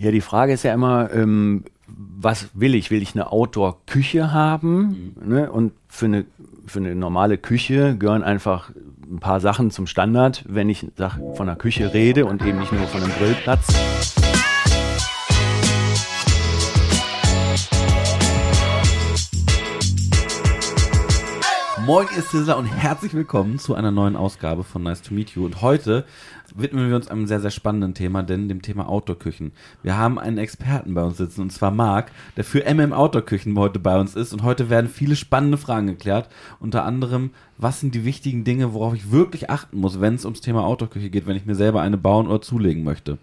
Ja, die Frage ist ja immer, ähm, was will ich? Will ich eine Outdoor-Küche haben? Mhm. Ne? Und für eine, für eine normale Küche gehören einfach ein paar Sachen zum Standard, wenn ich von einer Küche rede und eben nicht nur von einem Grillplatz. Moin, ihr Sizzler und herzlich willkommen zu einer neuen Ausgabe von Nice to Meet You. Und heute widmen wir uns einem sehr, sehr spannenden Thema, denn dem Thema Outdoor-Küchen. Wir haben einen Experten bei uns sitzen, und zwar Marc, der für MM Outdoor-Küchen heute bei uns ist. Und heute werden viele spannende Fragen geklärt. Unter anderem, was sind die wichtigen Dinge, worauf ich wirklich achten muss, wenn es ums Thema Outdoor-Küche geht, wenn ich mir selber eine bauen oder zulegen möchte.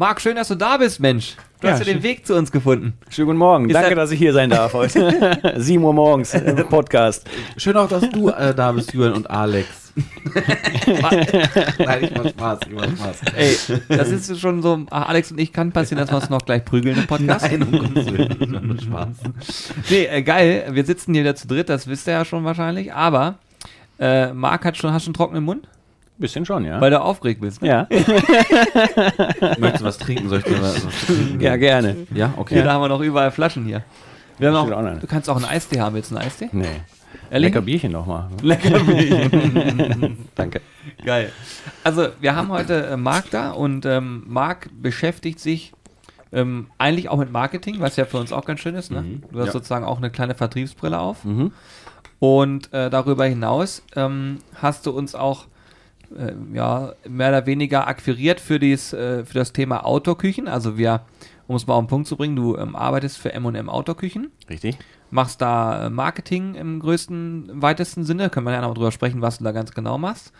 Marc, schön, dass du da bist, Mensch. Du ja, hast ja den Weg zu uns gefunden. Schönen guten Morgen. Ist Danke, dass ich hier sein darf heute. 7 Uhr morgens im Podcast. Schön auch, dass du äh, da bist, Julian und Alex. Nein, ich mach Spaß, ich mach Spaß. Ey, das ist schon so, Alex und ich kann passieren, dass wir uns noch gleich prügeln im Podcast. Nein, um Gottes Willen. Spaß. Nee, äh, geil, wir sitzen hier wieder zu dritt, das wisst ihr ja schon wahrscheinlich, aber äh, Marc hat schon, hast schon trockenen Mund? Bisschen schon, ja. Weil du aufgeregt bist. Ne? Ja. Möchtest du was trinken? Soll ich dir was, trinken? Ja, gerne. Ja, okay. Hier, da haben wir noch überall Flaschen hier. Wir haben auch, du kannst auch einen Eistee haben. Willst du einen Eistee? Nee. Ehrlich? Lecker Bierchen nochmal. Lecker Bierchen. Danke. Geil. Also, wir haben heute äh, Marc da und ähm, Marc beschäftigt sich ähm, eigentlich auch mit Marketing, was ja für uns auch ganz schön ist. Ne? Mhm. Du hast ja. sozusagen auch eine kleine Vertriebsbrille auf. Mhm. Und äh, darüber hinaus ähm, hast du uns auch äh, ja, mehr oder weniger akquiriert für, dies, äh, für das Thema Outdoor-Küchen. Also wir, um es mal auf den Punkt zu bringen, du ähm, arbeitest für M&M Outdoor-Küchen. Richtig. Machst da äh, Marketing im größten, weitesten Sinne. Können wir ja noch drüber sprechen, was du da ganz genau machst.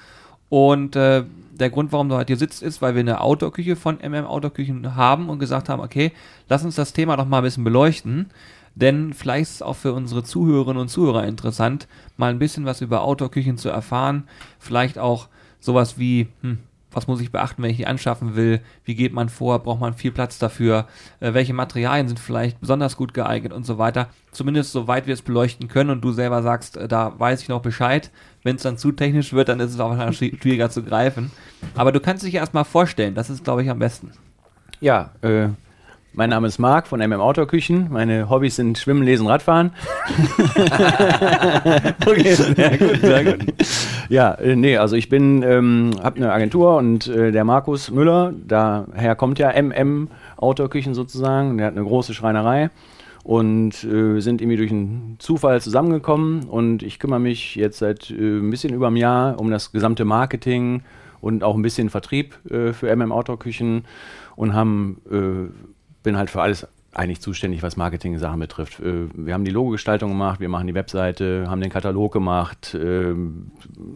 Und äh, der Grund, warum du heute hier sitzt, ist, weil wir eine Outdoor-Küche von MM Outdoor-Küchen haben und gesagt haben, okay, lass uns das Thema doch mal ein bisschen beleuchten. Denn vielleicht ist es auch für unsere Zuhörerinnen und Zuhörer interessant, mal ein bisschen was über Outdoor-Küchen zu erfahren. Vielleicht auch sowas wie, hm, was muss ich beachten, wenn ich die anschaffen will? Wie geht man vor? Braucht man viel Platz dafür? Äh, welche Materialien sind vielleicht besonders gut geeignet und so weiter? Zumindest soweit wir es beleuchten können und du selber sagst, äh, da weiß ich noch Bescheid. Wenn es dann zu technisch wird, dann ist es auch wahrscheinlich schwieriger zu greifen. Aber du kannst dich erstmal vorstellen, das ist, glaube ich, am besten. Ja, äh, mein Name ist Marc von MM Outdoor Küchen. Meine Hobbys sind Schwimmen, Lesen, Radfahren. okay, sehr gut, sehr gut. Ja, äh, nee, also ich bin, ähm, habe eine Agentur und äh, der Markus Müller, daher kommt ja MM Outdoor Küchen sozusagen. Der hat eine große Schreinerei und äh, sind irgendwie durch einen Zufall zusammengekommen und ich kümmere mich jetzt seit äh, ein bisschen über einem Jahr um das gesamte Marketing und auch ein bisschen Vertrieb äh, für MM Outdoor Küchen und haben bin halt für alles eigentlich zuständig, was Marketing-Sachen betrifft. Äh, wir haben die Logogestaltung gemacht, wir machen die Webseite, haben den Katalog gemacht, ähm,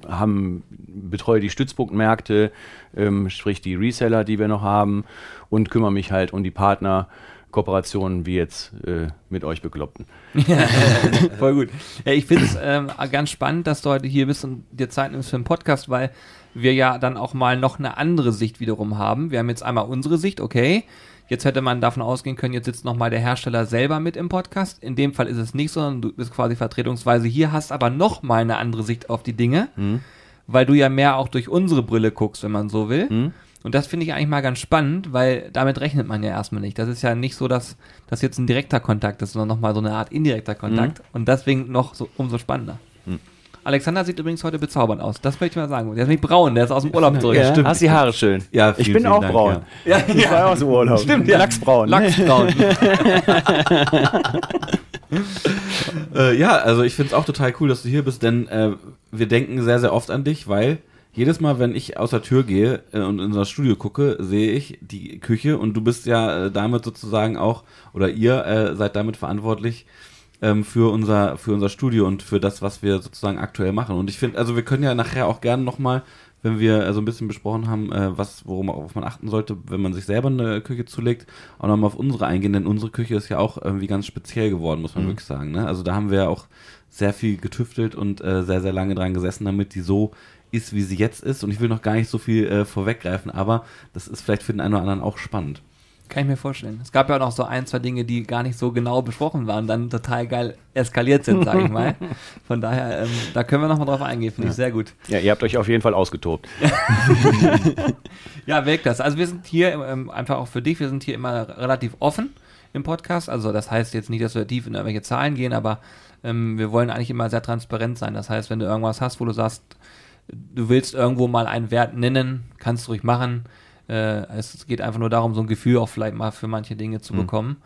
haben betreue die Stützpunktmärkte, ähm, sprich die Reseller, die wir noch haben und kümmere mich halt um die Partner. Kooperationen wie jetzt äh, mit euch Bekloppten. voll gut. Ja, ich finde es ähm, ganz spannend, dass du heute hier bist und dir Zeit nimmst für einen Podcast, weil wir ja dann auch mal noch eine andere Sicht wiederum haben. Wir haben jetzt einmal unsere Sicht, okay, Jetzt hätte man davon ausgehen können, jetzt sitzt nochmal der Hersteller selber mit im Podcast. In dem Fall ist es nicht, sondern du bist quasi vertretungsweise hier, hast aber nochmal eine andere Sicht auf die Dinge, mhm. weil du ja mehr auch durch unsere Brille guckst, wenn man so will. Mhm. Und das finde ich eigentlich mal ganz spannend, weil damit rechnet man ja erstmal nicht. Das ist ja nicht so, dass das jetzt ein direkter Kontakt ist, sondern nochmal so eine Art indirekter Kontakt. Mhm. Und deswegen noch so, umso spannender. Alexander sieht übrigens heute bezaubernd aus. Das möchte ich mal sagen. Der ist nicht braun, der ist aus dem Urlaub zurück. Ja, Stimmt. Hast die Haare schön. Ja, ich bin auch Dank, braun. Ja. ja. ich war auch aus dem Urlaub. Stimmt, ja. Lachsbraun. Lachsbraun. äh, ja, also ich finde es auch total cool, dass du hier bist, denn äh, wir denken sehr, sehr oft an dich, weil jedes Mal, wenn ich aus der Tür gehe äh, und in unser Studio gucke, sehe ich die Küche und du bist ja äh, damit sozusagen auch, oder ihr äh, seid damit verantwortlich, ähm, für unser für unser Studio und für das, was wir sozusagen aktuell machen. Und ich finde, also wir können ja nachher auch gerne nochmal, wenn wir äh, so ein bisschen besprochen haben, äh, was worum auf man achten sollte, wenn man sich selber eine Küche zulegt, auch nochmal auf unsere eingehen, denn unsere Küche ist ja auch irgendwie ganz speziell geworden, muss man mhm. wirklich sagen. Ne? Also da haben wir ja auch sehr viel getüftelt und äh, sehr, sehr lange dran gesessen, damit die so ist, wie sie jetzt ist. Und ich will noch gar nicht so viel äh, vorweggreifen, aber das ist vielleicht für den einen oder anderen auch spannend. Kann ich mir vorstellen. Es gab ja auch noch so ein, zwei Dinge, die gar nicht so genau besprochen waren, dann total geil eskaliert sind, sage ich mal. Von daher, ähm, da können wir nochmal drauf eingehen, finde ich sehr gut. Ja, ihr habt euch auf jeden Fall ausgetobt. ja, weg das. Also wir sind hier ähm, einfach auch für dich, wir sind hier immer relativ offen im Podcast. Also das heißt jetzt nicht, dass wir tief in irgendwelche Zahlen gehen, aber ähm, wir wollen eigentlich immer sehr transparent sein. Das heißt, wenn du irgendwas hast, wo du sagst, du willst irgendwo mal einen Wert nennen, kannst du ruhig machen. Äh, es geht einfach nur darum, so ein Gefühl auch vielleicht mal für manche Dinge zu mhm. bekommen.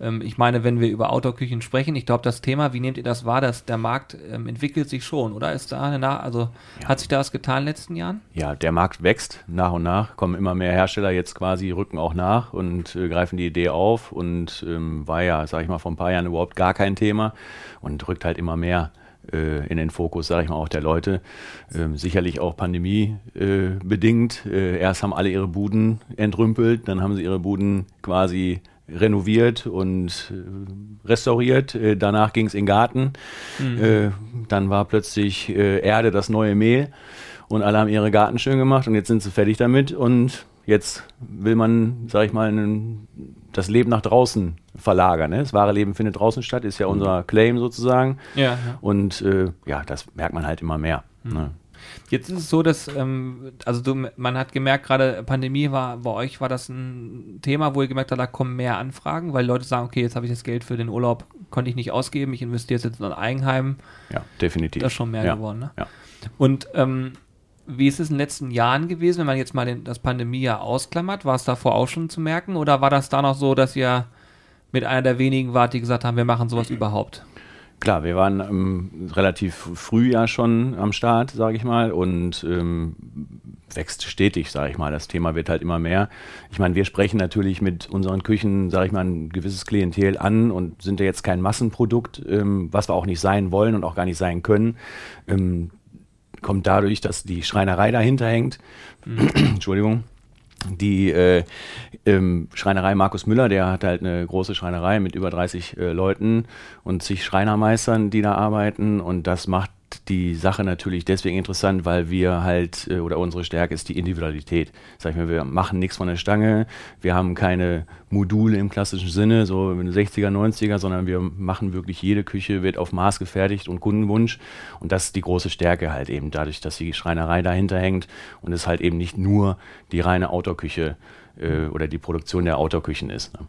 Ähm, ich meine, wenn wir über Outdoor-Küchen sprechen, ich glaube, das Thema, wie nehmt ihr das wahr, dass der Markt ähm, entwickelt sich schon, oder? Ist da eine Nach also ja. hat sich da was getan in den letzten Jahren? Ja, der Markt wächst nach und nach, kommen immer mehr Hersteller jetzt quasi, rücken auch nach und äh, greifen die Idee auf und ähm, war ja, sag ich mal, vor ein paar Jahren überhaupt gar kein Thema und rückt halt immer mehr in den Fokus, sage ich mal, auch der Leute. Ähm, sicherlich auch pandemiebedingt. Äh, äh, erst haben alle ihre Buden entrümpelt, dann haben sie ihre Buden quasi renoviert und äh, restauriert. Äh, danach ging es in den Garten. Mhm. Äh, dann war plötzlich Erde das neue Mehl und alle haben ihre Garten schön gemacht und jetzt sind sie fertig damit und jetzt will man, sag ich mal, einen, das Leben nach draußen verlagern. Ne? Das wahre Leben findet draußen statt, ist ja mhm. unser Claim sozusagen. Ja, ja. Und äh, ja, das merkt man halt immer mehr. Mhm. Ne? Jetzt ist es so, dass, ähm, also du, man hat gemerkt, gerade Pandemie war, bei euch war das ein Thema, wo ihr gemerkt habt, da kommen mehr Anfragen, weil Leute sagen, okay, jetzt habe ich das Geld für den Urlaub, konnte ich nicht ausgeben, ich investiere jetzt in ein Eigenheim. Ja, definitiv. Das ist schon mehr ja. geworden, ne? Ja. Und ähm, wie ist es in den letzten Jahren gewesen, wenn man jetzt mal den, das Pandemiejahr ausklammert? War es davor auch schon zu merken oder war das da noch so, dass ihr mit einer der wenigen wart, die gesagt haben, wir machen sowas überhaupt? Klar, wir waren ähm, relativ früh ja schon am Start, sage ich mal, und ähm, wächst stetig, sage ich mal. Das Thema wird halt immer mehr. Ich meine, wir sprechen natürlich mit unseren Küchen, sage ich mal, ein gewisses Klientel an und sind ja jetzt kein Massenprodukt, ähm, was wir auch nicht sein wollen und auch gar nicht sein können. Kommt dadurch, dass die Schreinerei dahinter hängt. Mhm. Entschuldigung. Die äh, ähm, Schreinerei Markus Müller, der hat halt eine große Schreinerei mit über 30 äh, Leuten und zig Schreinermeistern, die da arbeiten. Und das macht die Sache natürlich deswegen interessant, weil wir halt, äh, oder unsere Stärke ist die Individualität. Sag ich mal, wir machen nichts von der Stange, wir haben keine Module im klassischen Sinne, so 60er, 90er, sondern wir machen wirklich jede Küche, wird auf Maß gefertigt und Kundenwunsch. Und das ist die große Stärke halt eben, dadurch, dass die Schreinerei dahinter hängt und es halt eben nicht nur die reine Outdoor-Küche äh, oder die Produktion der Outdoor-Küchen ist. Ne?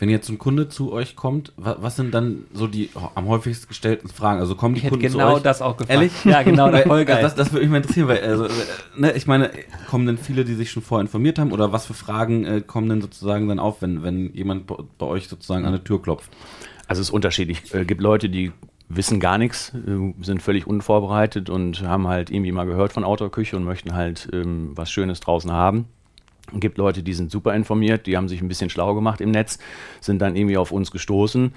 Wenn jetzt ein Kunde zu euch kommt, was, was sind dann so die am häufigst gestellten Fragen? Also kommen die ich Kunden genau zu euch? das auch gefragt. Ehrlich? Ja, genau, das, voll geil. Das, das würde mich mal interessieren, weil also, ne, ich meine, kommen denn viele, die sich schon vorher informiert haben oder was für Fragen äh, kommen denn sozusagen dann auf, wenn, wenn jemand bei, bei euch sozusagen an der Tür klopft? Also es ist unterschiedlich. Es äh, gibt Leute, die wissen gar nichts, äh, sind völlig unvorbereitet und haben halt irgendwie mal gehört von Outdoor-Küche und möchten halt ähm, was Schönes draußen haben. Es gibt Leute, die sind super informiert, die haben sich ein bisschen schlau gemacht im Netz, sind dann irgendwie auf uns gestoßen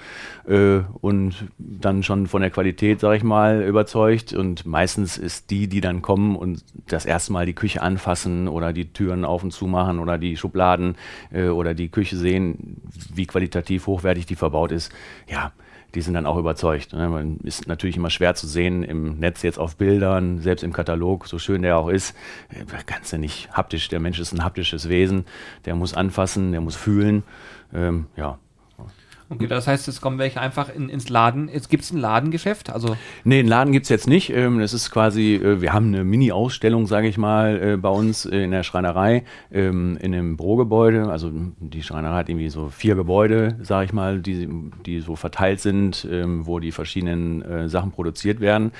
äh, und dann schon von der Qualität, sag ich mal, überzeugt. Und meistens ist die, die dann kommen und das erste Mal die Küche anfassen oder die Türen auf und zu machen oder die Schubladen äh, oder die Küche sehen, wie qualitativ hochwertig die verbaut ist, ja, die sind dann auch überzeugt. Ne? Man ist natürlich immer schwer zu sehen im Netz jetzt auf Bildern, selbst im Katalog, so schön der auch ist, kannst du nicht haptisch, der Mensch ist ein haptisches Wesen, der muss anfassen, der muss fühlen. Ähm, ja, Okay, das heißt, es kommen welche einfach in, ins Laden. Gibt es ein Ladengeschäft? Also nee, einen Laden gibt es jetzt nicht. Ähm, es ist quasi, äh, wir haben eine Mini-Ausstellung, sage ich mal, äh, bei uns in der Schreinerei, ähm, in einem Bürogebäude. Also die Schreinerei hat irgendwie so vier Gebäude, sage ich mal, die, die so verteilt sind, ähm, wo die verschiedenen äh, Sachen produziert werden.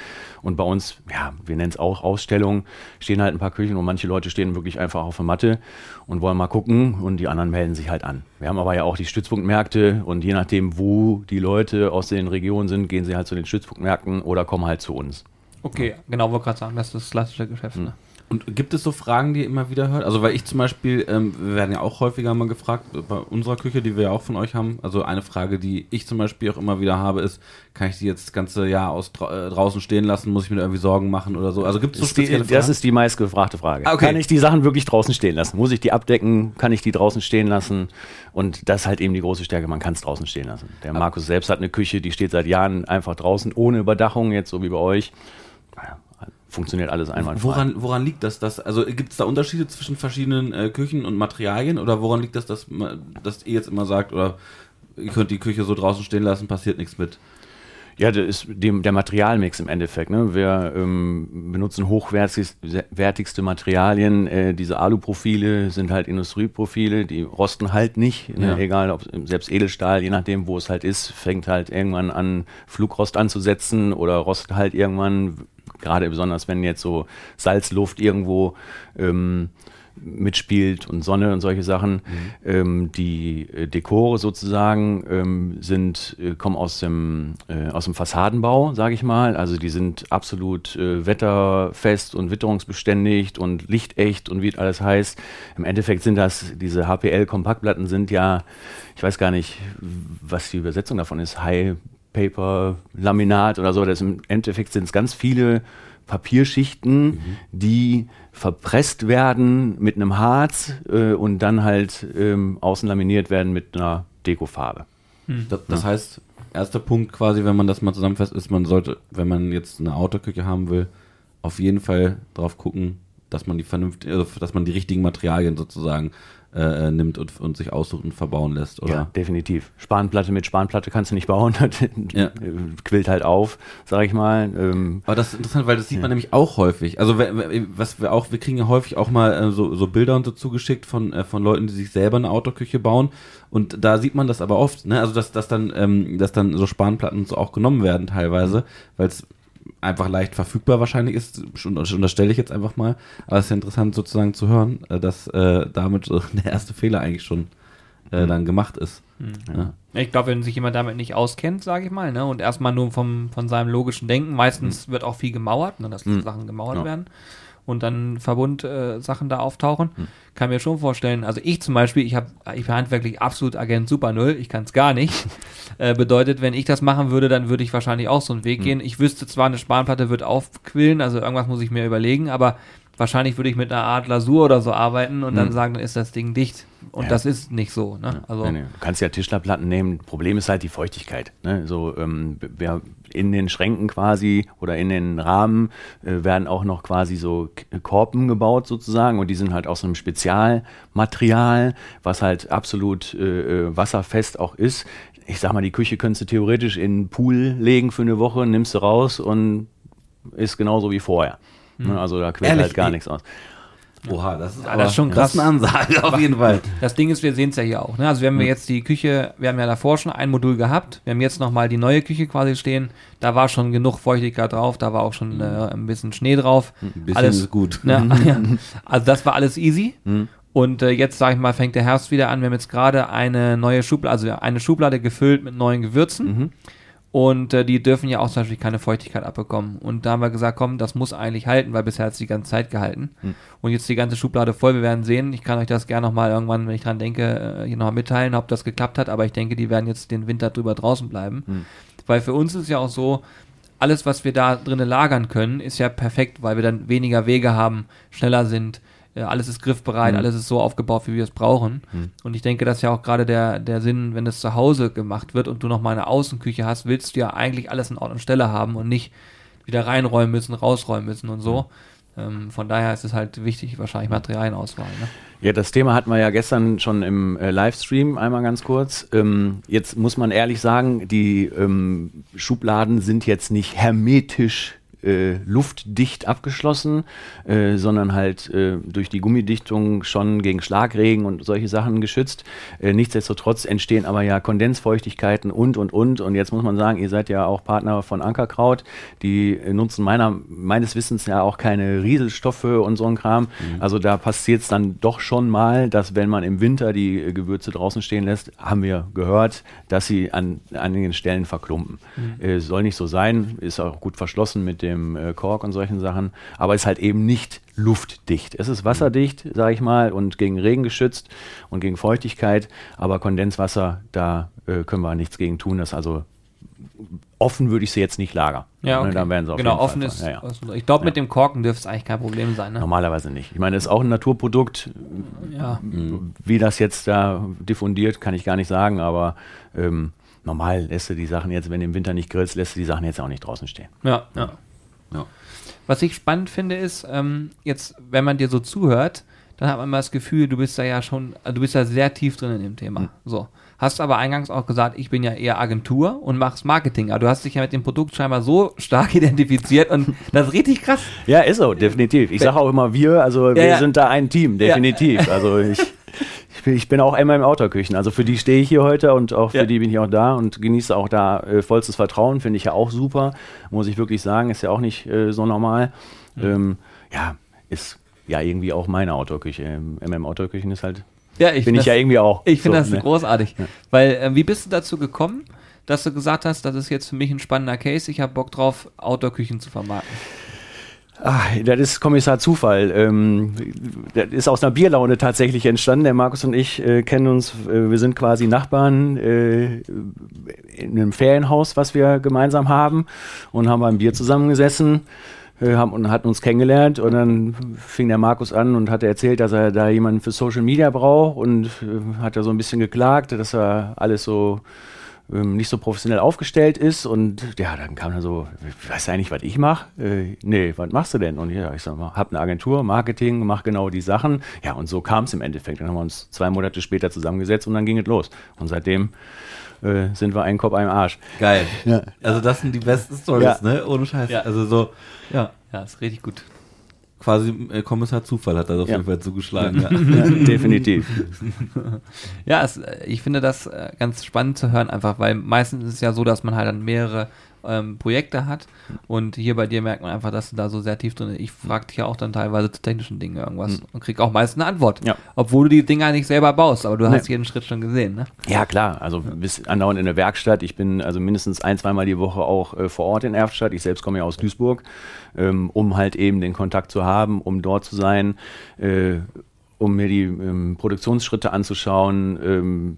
Und bei uns, ja, wir nennen es auch Ausstellung, stehen halt ein paar Küchen und manche Leute stehen wirklich einfach auf der Matte und wollen mal gucken und die anderen melden sich halt an. Wir haben aber ja auch die Stützpunktmärkte und je nachdem, wo die Leute aus den Regionen sind, gehen sie halt zu den Stützpunktmärkten oder kommen halt zu uns. Okay, genau, wollte gerade sagen, das ist das klassische Geschäft. Ne? Und gibt es so Fragen, die ihr immer wieder hört? Also, weil ich zum Beispiel, ähm, wir werden ja auch häufiger mal gefragt, bei unserer Küche, die wir ja auch von euch haben. Also, eine Frage, die ich zum Beispiel auch immer wieder habe, ist, kann ich die jetzt das ganze Jahr aus, äh, draußen stehen lassen? Muss ich mir da irgendwie Sorgen machen oder so? Also, gibt es so spezielle die, Fragen? Das ist die meistgefragte Frage. Ah, okay. Kann ich die Sachen wirklich draußen stehen lassen? Muss ich die abdecken? Kann ich die draußen stehen lassen? Und das ist halt eben die große Stärke, man kann es draußen stehen lassen. Der Markus selbst hat eine Küche, die steht seit Jahren einfach draußen, ohne Überdachung, jetzt so wie bei euch funktioniert alles einwandfrei. Woran, woran liegt das? Dass, also gibt es da Unterschiede zwischen verschiedenen äh, Küchen und Materialien oder woran liegt das, dass, dass ihr jetzt immer sagt, oder ihr könnt die Küche so draußen stehen lassen, passiert nichts mit? Ja, das ist dem, der Materialmix im Endeffekt. Ne? Wir ähm, benutzen hochwertigste Materialien. Äh, diese Aluprofile sind halt Industrieprofile, die rosten halt nicht. Ne? Ja. Egal, ob selbst Edelstahl, je nachdem, wo es halt ist, fängt halt irgendwann an, Flugrost anzusetzen oder rostet halt irgendwann, gerade besonders wenn jetzt so Salzluft irgendwo ähm, mitspielt und Sonne und solche Sachen. Ähm, die äh, Dekore sozusagen ähm, sind, äh, kommen aus dem, äh, aus dem Fassadenbau, sage ich mal. Also die sind absolut äh, wetterfest und witterungsbeständig und lichtecht und wie es alles heißt. Im Endeffekt sind das, diese HPL-Kompaktplatten sind ja, ich weiß gar nicht, was die Übersetzung davon ist, High Paper, Laminat oder so. Das Im Endeffekt sind es ganz viele Papierschichten, die verpresst werden mit einem Harz äh, und dann halt ähm, außen laminiert werden mit einer Dekofarbe. Das, das heißt, erster Punkt quasi, wenn man das mal zusammenfasst, ist, man sollte, wenn man jetzt eine Autoküche haben will, auf jeden Fall drauf gucken, dass man die vernünftig, also, dass man die richtigen Materialien sozusagen äh, nimmt und, und sich aussucht und verbauen lässt, oder? Ja, definitiv. Spanplatte mit Spanplatte kannst du nicht bauen. Ja. quillt halt auf, sag ich mal. Ähm, Aber das ist interessant, weil das sieht man nämlich auch häufig. Also was wir auch, wir kriegen ja häufig auch mal äh, so, so Bilder und so zugeschickt von, äh, von Leuten, die sich selber eine Autoküche bauen. Und da sieht man das aber oft, ne? Also dass, dass dann, ähm, dass dann so Spanplatten so auch genommen werden teilweise, weil es einfach leicht verfügbar wahrscheinlich ist, unterstelle ich jetzt einfach mal. Aber es ist ja interessant sozusagen zu hören, äh, dass äh, damit der erste Fehler eigentlich schon äh, dann gemacht ist. Ja. Ich glaube, wenn sich jemand damit nicht auskennt, sage ich mal, ne, und erstmal nur vom, von seinem logischen Denken, meistens wird auch viel gemauert, ne, dass Sachen gemauert Ja. werden und dann Verbundsachen äh, da auftauchen, kann mir schon vorstellen. Also ich zum Beispiel, ich habe, ich bin handwerklich absolut Agent Super Null, ich kann es gar nicht. äh, bedeutet, wenn ich das machen würde, dann würde ich wahrscheinlich auch so einen Weg gehen. Ich wüsste zwar, eine Spanplatte wird aufquillen, also irgendwas muss ich mir überlegen, aber wahrscheinlich würde ich mit einer Art Lasur oder so arbeiten und dann sagen, dann ist das Ding dicht. Und Ja. das ist nicht so. Ne? Also Nee, nee. Du kannst ja Tischlerplatten nehmen. Problem ist halt die Feuchtigkeit. Ne? So, ähm, in den Schränken quasi oder in den Rahmen äh, werden auch noch quasi so K- Korpen gebaut sozusagen und die sind halt aus einem Spezialmaterial, was halt absolut äh, äh, wasserfest auch ist. Ich sag mal, die Küche könntest du theoretisch in einen Pool legen für eine Woche, nimmst du raus und ist genauso wie vorher. Ne? Also da quält Ehrlich? halt gar nichts aus. Oha, das ist, Ja, das ist schon Das ist eine Ansage, auf jeden Fall. Das Ding ist, wir sehen es ja hier auch. Ne? Also wir haben ja jetzt die Küche, wir haben ja davor schon ein Modul gehabt. Wir haben jetzt nochmal die neue Küche quasi stehen. Da war schon genug Feuchtigkeit drauf, da war auch schon äh, ein bisschen Schnee drauf. Ein bisschen alles ist gut. Ne? ja. Also das war alles easy. Und äh, jetzt, sage ich mal, fängt der Herbst wieder an. Wir haben jetzt gerade eine neue Schublade, also eine Schublade gefüllt mit neuen Gewürzen. Und äh, die dürfen ja auch zum Beispiel keine Feuchtigkeit abbekommen. Und da haben wir gesagt, komm, das muss eigentlich halten, weil bisher hat es die ganze Zeit gehalten. Und jetzt die ganze Schublade voll. Wir werden sehen. Ich kann euch das gerne nochmal irgendwann, wenn ich dran denke, äh, hier nochmal mitteilen, ob das geklappt hat. Aber ich denke, die werden jetzt den Winter drüber draußen bleiben. Weil für uns ist ja auch so, alles, was wir da drinnen lagern können, ist ja perfekt, weil wir dann weniger Wege haben, schneller sind. Äh, Alles ist griffbereit, alles ist so aufgebaut, wie wir es brauchen. Und ich denke, das ist ja auch gerade der, der Sinn, wenn das zu Hause gemacht wird und du nochmal eine Außenküche hast, willst du ja eigentlich alles in Ort und Stelle haben und nicht wieder reinräumen müssen, rausräumen müssen und so. Ähm, von daher ist es halt wichtig, wahrscheinlich Materialienauswahl. Ne? Ja, das Thema hatten wir ja gestern schon im äh, Livestream einmal ganz kurz. Ähm, jetzt muss man ehrlich sagen, die ähm, Schubladen sind jetzt nicht hermetisch äh, luftdicht abgeschlossen, äh, sondern halt äh, durch die Gummidichtung schon gegen Schlagregen und solche Sachen geschützt. Äh, nichtsdestotrotz entstehen aber ja Kondensfeuchtigkeiten und und und. Und jetzt muss man sagen, ihr seid ja auch Partner von Ankerkraut. Die äh, nutzen meiner, meines Wissens ja auch keine Rieselstoffe und so ein Kram. Also da passiert es dann doch schon mal, dass wenn man im Winter die äh, Gewürze draußen stehen lässt, haben wir gehört, dass sie an einigen Stellen verklumpen. Äh, soll nicht so sein, ist auch gut verschlossen mit dem äh, Kork und solchen Sachen, aber ist halt eben nicht luftdicht. Es ist wasserdicht, sage ich mal, und gegen Regen geschützt und gegen Feuchtigkeit, aber Kondenswasser, da äh, können wir nichts gegen tun. Das also offen würde ich sie jetzt nicht lagern. Ja, Ne, okay. Dann werden sie auf genau, offen ist. Ja, ja. Ich glaube, mit Ja. dem Korken dürfte es eigentlich kein Problem sein. Ne? Normalerweise nicht. Ich meine, es ist auch ein Naturprodukt. Ja. Wie das jetzt da diffundiert, kann ich gar nicht sagen, aber ähm, normal lässt du die Sachen jetzt, wenn du im Winter nicht grillst, lässt du die Sachen jetzt auch nicht draußen stehen. Ja, ja. Ja. Was ich spannend finde, ist, ähm, jetzt, wenn man dir so zuhört, dann hat man immer das Gefühl, du bist da ja schon, du bist da sehr tief drin in dem Thema. Hm. So. Hast aber eingangs auch gesagt, ich bin ja eher Agentur und machst Marketing. Aber du hast dich ja mit dem Produkt scheinbar so stark identifiziert und das ist richtig krass. Ja, ist so, definitiv. Ich sage auch immer wir, also wir ja. sind da ein Team, definitiv. Also ich, ich, bin, auch immer im Outdoor-Küchen. Also für die stehe ich hier heute und auch für Ja. die bin ich auch da und genieße auch da äh, vollstes Vertrauen, finde ich ja auch super, muss ich wirklich sagen, ist ja auch nicht äh, so normal. Ähm, ja, ist ja irgendwie auch meine Outdoor-Küche. Ähm, MM Outdoor-Küchen ist halt, Ja, ich bin ich ja irgendwie auch. Ich finde So, das ne? großartig. Weil, äh, wie bist du dazu gekommen, dass du gesagt hast, das ist jetzt für mich ein spannender Case, ich habe Bock drauf, Outdoor-Küchen zu vermarkten? Ah, das ist Kommissar Zufall. Ähm, das ist aus einer Bierlaune tatsächlich entstanden. Der Markus und ich äh, kennen uns, äh, wir sind quasi Nachbarn äh, in einem Ferienhaus, was wir gemeinsam haben und haben beim Bier zusammengesessen. äh, Haben, und hatten uns kennengelernt und dann fing der Markus an und hatte erzählt, dass er da jemanden für Social Media braucht und äh, hat da so ein bisschen geklagt, dass er alles so ähm, nicht so professionell aufgestellt ist und ja, dann kam er so, weißt du eigentlich, was ich mache? Äh, nee, was machst du denn? Und ja, ich sag mal, hab eine Agentur, Marketing, mach genau die Sachen. Ja, und so kam es im Endeffekt. Dann haben wir uns zwei Monate später zusammengesetzt und dann ging es los. Und seitdem äh, sind wir ein Kopf, ein Arsch. Geil. Ja. Also das sind die besten Stories, Ja. ne? Ohne Scheiß. Ja. Also so, ja, Ja, ist richtig gut. Quasi äh, Kommissar Zufall hat das auf Ja. jeden Fall zugeschlagen. Ja. Ja, definitiv. Ja, es, äh, ich finde das äh, ganz spannend zu hören, einfach weil meistens ist es ja so, dass man halt dann mehrere ähm, Projekte hat und hier bei dir merkt man einfach, dass du da so sehr tief drin bist. Ich frage dich ja auch dann teilweise zu technischen Dingen irgendwas und krieg auch meist eine Antwort. Ja. Obwohl du die Dinger nicht selber baust, aber du Nee. hast jeden Schritt schon gesehen, ne? Ja, klar. Also bis andauernd in der Werkstatt. Ich bin also mindestens ein, zweimal die Woche auch äh, vor Ort in Erftstadt. Ich selbst komme ja aus Duisburg, ähm, um halt eben den Kontakt zu haben, um dort zu sein, äh, um mir die ähm, Produktionsschritte anzuschauen, ähm,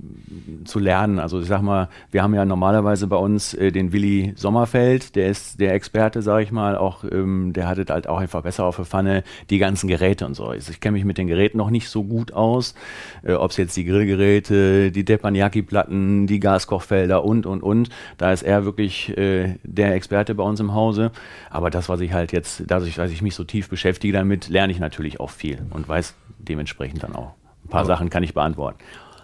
zu lernen. Also ich sag mal, wir haben ja normalerweise bei uns äh, den Willi Sommerfeld, der ist der Experte, sage ich mal, auch ähm, der hat es halt auch einfach besser auf der Pfanne, die ganzen Geräte und so. Also ich kenne mich mit den Geräten noch nicht so gut aus, äh, ob es jetzt die Grillgeräte, die Teppanyaki-Platten, die Gaskochfelder und, und, und. Da ist er wirklich äh, der Experte bei uns im Hause. Aber das, was ich halt jetzt, dadurch, dass ich mich so tief beschäftige damit, lerne ich natürlich auch viel und weiß dementsprechend dann auch. Ein paar Sachen kann ich beantworten.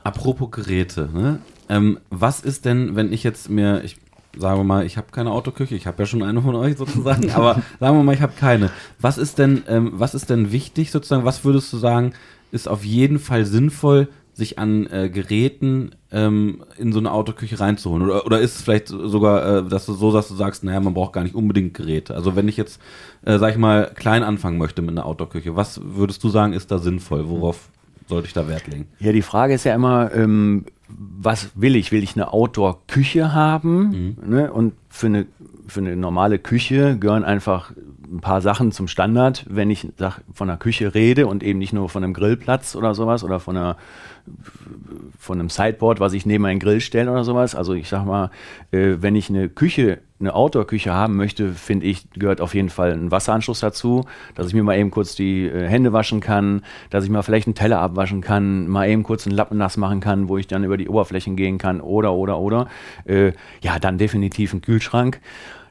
Apropos Geräte, ne? Ähm, was ist denn, wenn ich jetzt mir, ich sage mal, ich habe keine Autoküche, ich habe ja schon eine von euch sozusagen, aber sagen wir mal, ich habe keine. Was ist denn, ähm, was ist denn wichtig sozusagen? Was würdest du sagen, ist auf jeden Fall sinnvoll, sich an äh, Geräten ähm, in so eine Autoküche reinzuholen? Oder, oder ist es vielleicht sogar, äh, dass du so, dass du sagst, naja, man braucht gar nicht unbedingt Geräte? Also wenn ich jetzt, äh, sag ich mal, klein anfangen möchte mit einer Autoküche, was würdest du sagen, ist da sinnvoll? Worauf sollte ich da Wert legen? Ja, die Frage ist ja immer, ähm, was will ich? Will ich eine Outdoor-Küche haben? Ne? Und für eine, für eine normale Küche gehören einfach ein paar Sachen zum Standard. Wenn ich sag, von einer Küche rede und eben nicht nur von einem Grillplatz oder sowas oder von einer von einem Sideboard, was ich neben einen Grill stelle oder sowas. Also ich sag mal, äh, wenn ich eine Küche, eine Outdoor-Küche haben möchte, finde ich, gehört auf jeden Fall ein Wasseranschluss dazu, dass ich mir mal eben kurz die äh, Hände waschen kann, dass ich mal vielleicht einen Teller abwaschen kann, mal eben kurz einen Lappen nass machen kann, wo ich dann über die Oberflächen gehen kann oder, oder, oder. Äh, ja, dann definitiv ein Kühlschrank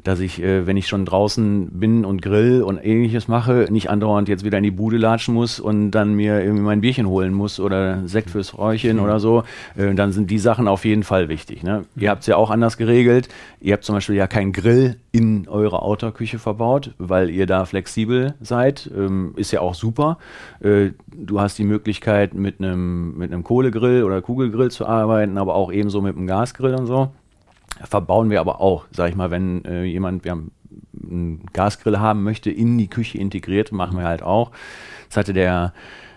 dass ich, äh, wenn ich schon draußen bin und grill und ähnliches mache, nicht andauernd jetzt wieder in die Bude latschen muss und dann mir irgendwie mein Bierchen holen muss oder Sekt fürs Räuchchen oder so, äh, dann sind die Sachen auf jeden Fall wichtig. Ne? Ihr habt es ja auch anders geregelt. Ihr habt zum Beispiel ja keinen Grill in eurer Outdoor-Küche verbaut, weil ihr da flexibel seid. Ähm, ist ja auch super. Äh, du hast die Möglichkeit, mit einem mit einem Kohlegrill oder Kugelgrill zu arbeiten, aber auch ebenso mit einem Gasgrill und so verbauen wir aber auch, sag ich mal, wenn äh, jemand, wir haben einen Gasgrill haben möchte, in die Küche integriert, machen wir halt auch. Das hatte der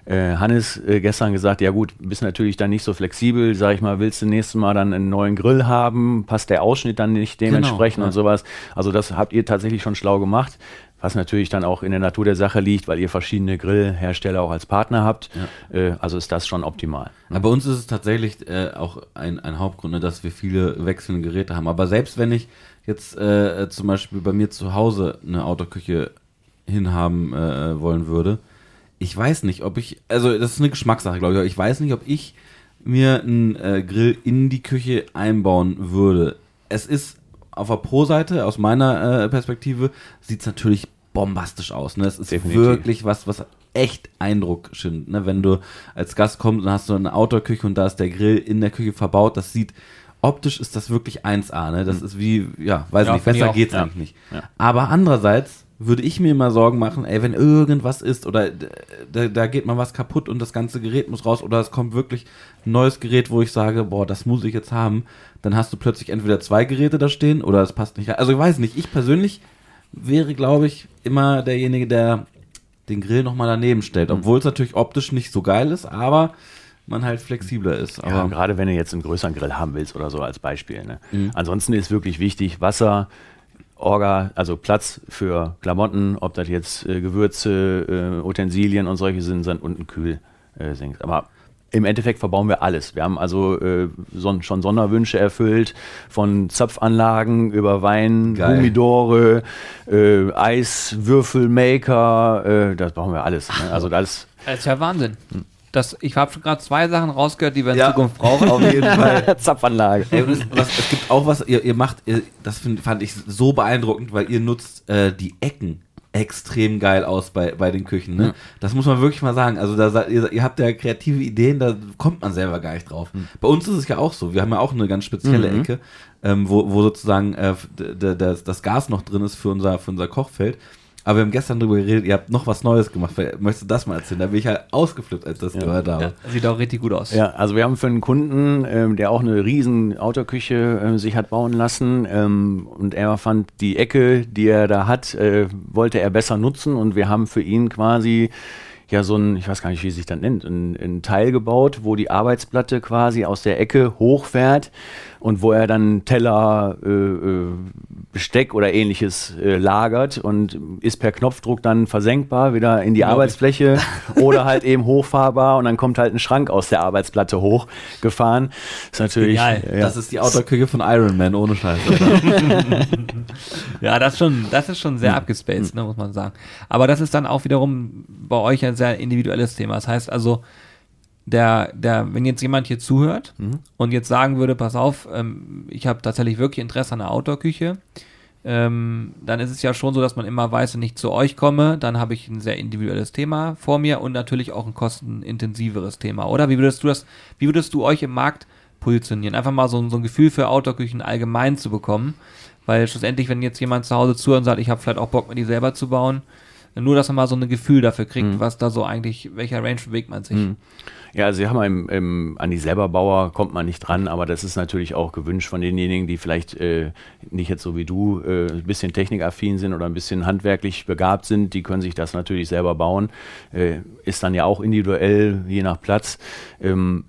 äh, Hannes äh, gestern gesagt, ja gut, bist natürlich dann nicht so flexibel, sag ich mal, willst du nächstes Mal dann einen neuen Grill haben, passt der Ausschnitt dann nicht dementsprechend ja. und sowas. Also das habt ihr tatsächlich schon schlau gemacht, was natürlich dann auch in der Natur der Sache liegt, weil ihr verschiedene Grillhersteller auch als Partner habt. Äh, also ist das schon optimal. Aber bei uns ist es tatsächlich äh, auch ein, ein Hauptgrund, ne, dass wir viele wechselnde Geräte haben. Aber selbst wenn ich jetzt äh, zum Beispiel bei mir zu Hause eine Autoküche hinhaben äh, wollen würde, ich weiß nicht, ob ich, also das ist eine Geschmackssache, glaube ich, aber ich weiß nicht, ob ich mir einen äh, Grill in die Küche einbauen würde. Es ist auf der Pro-Seite, aus meiner äh, Perspektive, sieht es natürlich bombastisch aus. Ne? Es ist Definitiv. wirklich was, was echt Eindruck schindet. Ne? Wenn du als Gast kommst und hast so eine Outdoor-Küche und da ist der Grill in der Küche verbaut, das sieht, optisch ist das wirklich 1A. Ne? Das ist wie, ja, weiß Ja, nicht, besser auch. geht's Ja. eigentlich nicht. Ja. Aber andererseits würde ich mir immer Sorgen machen, ey, wenn irgendwas ist oder da, da geht mal was kaputt und das ganze Gerät muss raus oder es kommt wirklich ein neues Gerät, wo ich sage, boah, das muss ich jetzt haben, dann hast du plötzlich entweder zwei Geräte da stehen oder es passt nicht. Also ich weiß nicht, ich persönlich wäre, glaube ich, immer derjenige, der den Grill nochmal daneben stellt, obwohl es natürlich optisch nicht so geil ist, aber man halt flexibler ist. Ja, gerade wenn du jetzt einen größeren Grill haben willst oder so als Beispiel. Ne? Mhm. Ansonsten ist wirklich wichtig, Wasser, Orga, also Platz für Klamotten, ob das jetzt äh, Gewürze, äh, Utensilien und solche sind, sind unten kühl äh. Aber im Endeffekt verbauen wir alles. Wir haben also äh, son schon Sonderwünsche erfüllt, von Zapfanlagen über Wein, Geil. Humidore, äh, Eiswürfelmaker, äh, das brauchen wir alles. Ne? Also alles Das ist ja Wahnsinn. Das, ich habe gerade zwei Sachen rausgehört, die wir in Ja. Zukunft brauchen. auf jeden Fall. Zapfanlage. Ey, es, was, es gibt auch was, ihr, ihr macht, ihr, das find, fand ich so beeindruckend, weil ihr nutzt äh, die Ecken extrem geil aus bei, bei den Küchen. Ne? Das muss man wirklich mal sagen. Also da ihr, ihr habt ja kreative Ideen, da kommt man selber gar nicht drauf. Bei uns ist es ja auch so. Wir haben ja auch eine ganz spezielle Ecke, ähm, wo, wo sozusagen äh, das, das Gas noch drin ist für unser, für unser Kochfeld. Aber wir haben gestern drüber geredet, ihr habt noch was Neues gemacht. Möchtest du das mal erzählen? Da bin ich halt ausgeflippt, als ich das gehört habe. Ja, sieht auch richtig gut aus. Ja, also wir haben für einen Kunden, ähm, der auch eine riesen Outdoor-Küche ähm, sich hat bauen lassen ähm, und er fand die Ecke, die er da hat, äh, wollte er besser nutzen und wir haben für ihn quasi ja so ein, ich weiß gar nicht, wie sich das nennt, ein, ein Teil gebaut, wo die Arbeitsplatte quasi aus der Ecke hochfährt und wo er dann Teller, äh, äh, Besteck oder ähnliches äh, lagert und ist per Knopfdruck dann versenkbar wieder in die ich. Arbeitsfläche oder halt eben hochfahrbar und dann kommt halt ein Schrank aus der Arbeitsplatte hochgefahren. Ist natürlich Genial. ja, Das ist die Outdoor-Küche von Iron Man, ohne Scheiß. Ja, das schon, das ist schon sehr Hm. abgespaced, ne, muss man sagen. Aber das ist dann auch wiederum bei euch ein sehr individuelles Thema. Das heißt also, der, der, wenn jetzt jemand hier zuhört Mhm. und jetzt sagen würde, pass auf, ähm, ich habe tatsächlich wirklich Interesse an einer Outdoor-Küche, ähm, dann ist es ja schon so, dass man immer weiß, wenn ich zu euch komme, dann habe ich ein sehr individuelles Thema vor mir und natürlich auch ein kostenintensiveres Thema, oder? Wie würdest du das, wie würdest du euch im Markt positionieren? Einfach mal so, ein- so ein Gefühl für Outdoor-Küchen allgemein zu bekommen, weil schlussendlich, wenn jetzt jemand zu Hause zuhört und sagt, ich habe vielleicht auch Bock, mir die selber zu bauen, nur, dass man mal so ein Gefühl dafür kriegt, Mhm. was da so eigentlich, welcher Range bewegt man sich. Ja, also Sie haben im, im, an die Selberbauer kommt man nicht dran, aber das ist natürlich auch gewünscht von denjenigen, die vielleicht äh, nicht jetzt so wie du äh, ein bisschen technikaffin sind oder ein bisschen handwerklich begabt sind, die können sich das natürlich selber bauen. Äh, ist dann ja auch individuell, je nach Platz. Ähm,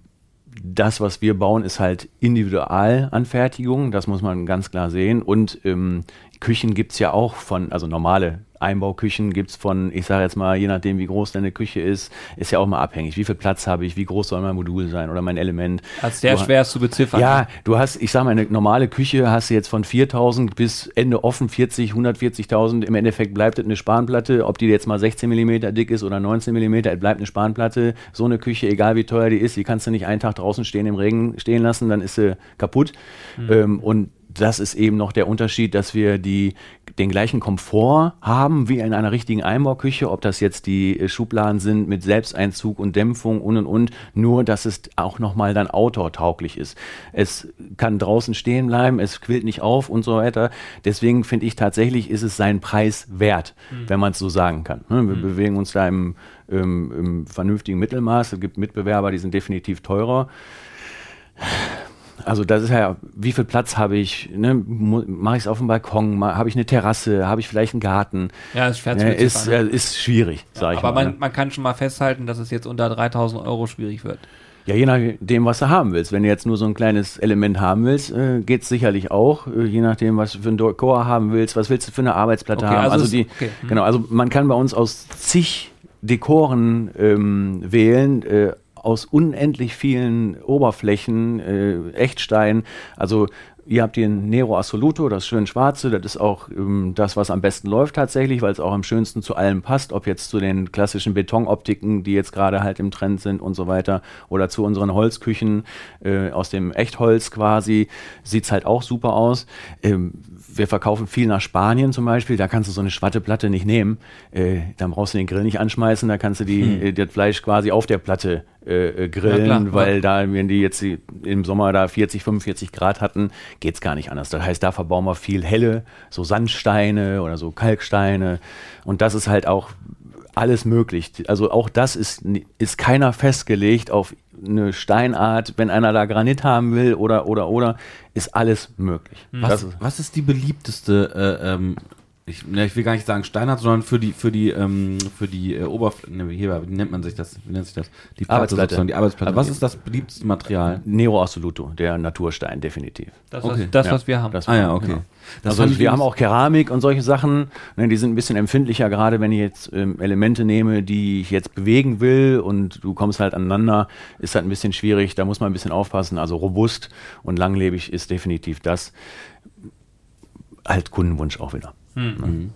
das, was wir bauen, ist halt Individualanfertigung, das muss man ganz klar sehen. Und ähm, Küchen gibt's ja auch von, also normale Einbauküchen gibt's von, ich sage jetzt mal, je nachdem, wie groß deine Küche ist, ist ja auch mal abhängig. Wie viel Platz habe ich, wie groß soll mein Modul sein oder mein Element. Als sehr Du- schwer ist zu beziffern. ja, du hast, ich sag mal, eine normale Küche hast du jetzt von 4000 bis Ende offen 40, 140.000. Im Endeffekt bleibt es eine Spanplatte, ob die jetzt mal 16 mm dick ist oder 19 mm, es bleibt eine Spanplatte. So eine Küche, egal wie teuer die ist, die kannst du nicht einen Tag draußen stehen im Regen stehen lassen, dann ist sie kaputt. Ähm, und das ist eben noch der Unterschied, dass wir die, den gleichen Komfort haben wie in einer richtigen Einbauküche, ob das jetzt die äh, Schubladen sind mit Selbsteinzug und Dämpfung und und und, nur dass es auch nochmal dann outdoor-tauglich ist. Es kann draußen stehen bleiben, es quillt nicht auf und so weiter. Deswegen finde ich tatsächlich, ist es seinen Preis wert, wenn man es so sagen kann. Ne, Wir bewegen uns da im, im, im vernünftigen Mittelmaß. Es gibt Mitbewerber, die sind definitiv teurer. Also das ist ja, wie viel Platz habe ich? Ne? Mache ich es auf dem Balkon? Habe ich eine Terrasse? Habe ich vielleicht einen Garten? Ja, ist schwer zu Ne, ist, äh, ist schwierig, sage ich Aber mal. man, ne? man kann schon mal festhalten, dass es jetzt unter 3000 Euro schwierig wird. Ja, je nachdem, was du haben willst. Wenn du jetzt nur so ein kleines Element haben willst, äh, geht es sicherlich auch. Äh, je nachdem, was du für ein Dekor haben willst, was willst du für eine Arbeitsplatte Okay, haben. also Also, die, okay, hm. genau, also man kann bei uns aus zig Dekoren ähm, wählen. Äh, aus unendlich vielen Oberflächen, äh, Echtstein, also ihr habt den Nero Assoluto, das schön schwarze, das ist auch ähm, das, was am besten läuft tatsächlich, weil es auch am schönsten zu allem passt, ob jetzt zu den klassischen Betonoptiken, die jetzt gerade halt im Trend sind und so weiter, oder zu unseren Holzküchen äh, aus dem Echtholz quasi, sieht es halt auch super aus. Ähm, wir verkaufen viel nach Spanien zum Beispiel, da kannst du so eine Schwatteplatte nicht nehmen, äh, dann brauchst du den Grill nicht anschmeißen, da kannst du die, hm. äh, das Fleisch quasi auf der Platte äh, äh, grillen, ja, klar, weil da, wenn die jetzt im Sommer da 40, 45 Grad hatten, geht es gar nicht anders. Das heißt, da verbauen wir viel helle, so Sandsteine oder so Kalksteine. Und das ist halt auch alles möglich. Also auch das ist, ist keiner festgelegt auf eine Steinart, wenn einer da Granit haben will oder oder oder, ist alles möglich. Was, ist, was ist die beliebteste äh, ähm, ich, ne, ich will gar nicht sagen Steinhardt, sondern für die, für die, ähm, für die äh, Oberfläche, ne, hier, wie nennt man sich das? Wie nennt sich das? Die Platte Arbeitsplatte. die Arbeitsplatte. Was ist das beliebteste Material? Nero Assoluto, der Naturstein, definitiv. Das, okay. was, das, ja, was wir haben. Das, ah ja, okay. Genau. also wir haben auch Keramik und solche Sachen, ne, die sind ein bisschen empfindlicher, gerade wenn ich jetzt ähm, Elemente nehme, die ich jetzt bewegen will und du kommst halt aneinander, ist halt ein bisschen schwierig, da muss man ein bisschen aufpassen. Also robust und langlebig ist definitiv das. Halt Kundenwunsch auch wieder. Mhm.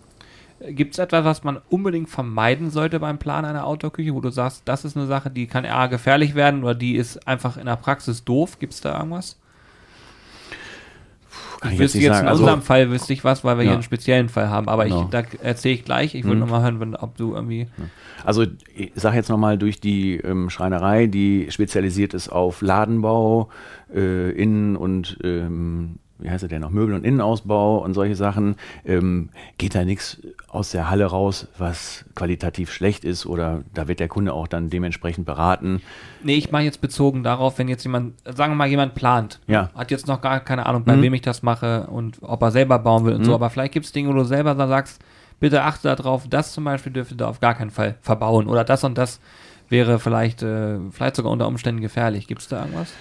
Gibt es etwas, was man unbedingt vermeiden sollte beim Plan einer Outdoor-Küche, wo du sagst, das ist eine Sache, die kann eher gefährlich werden oder die ist einfach in der Praxis doof? Gibt es da irgendwas? Kann ich, wüsste jetzt, jetzt in also, unserem Fall wüsste ich was, weil wir ja. hier einen speziellen Fall haben, aber genau. ich, da erzähle ich gleich. Ich würde mhm. nochmal hören, wenn, ob du irgendwie. Also ich sage jetzt nochmal durch die ähm, Schreinerei, die spezialisiert ist auf Ladenbau, äh, Innen- und ähm, wie heißt er denn noch, Möbel- und Innenausbau und solche Sachen, ähm, geht da nichts aus der Halle raus, was qualitativ schlecht ist oder da wird der Kunde auch dann dementsprechend beraten. Nee, ich meine jetzt bezogen darauf, wenn jetzt jemand, sagen wir mal, jemand plant, ja. hat jetzt noch gar keine Ahnung, bei mhm. wem ich das mache und ob er selber bauen will und mhm. so, aber vielleicht gibt es Dinge, wo du selber da sagst, bitte achte darauf, das zum Beispiel dürfte da auf gar keinen Fall verbauen oder das und das wäre vielleicht, äh, vielleicht sogar unter Umständen gefährlich. Gibt es da irgendwas?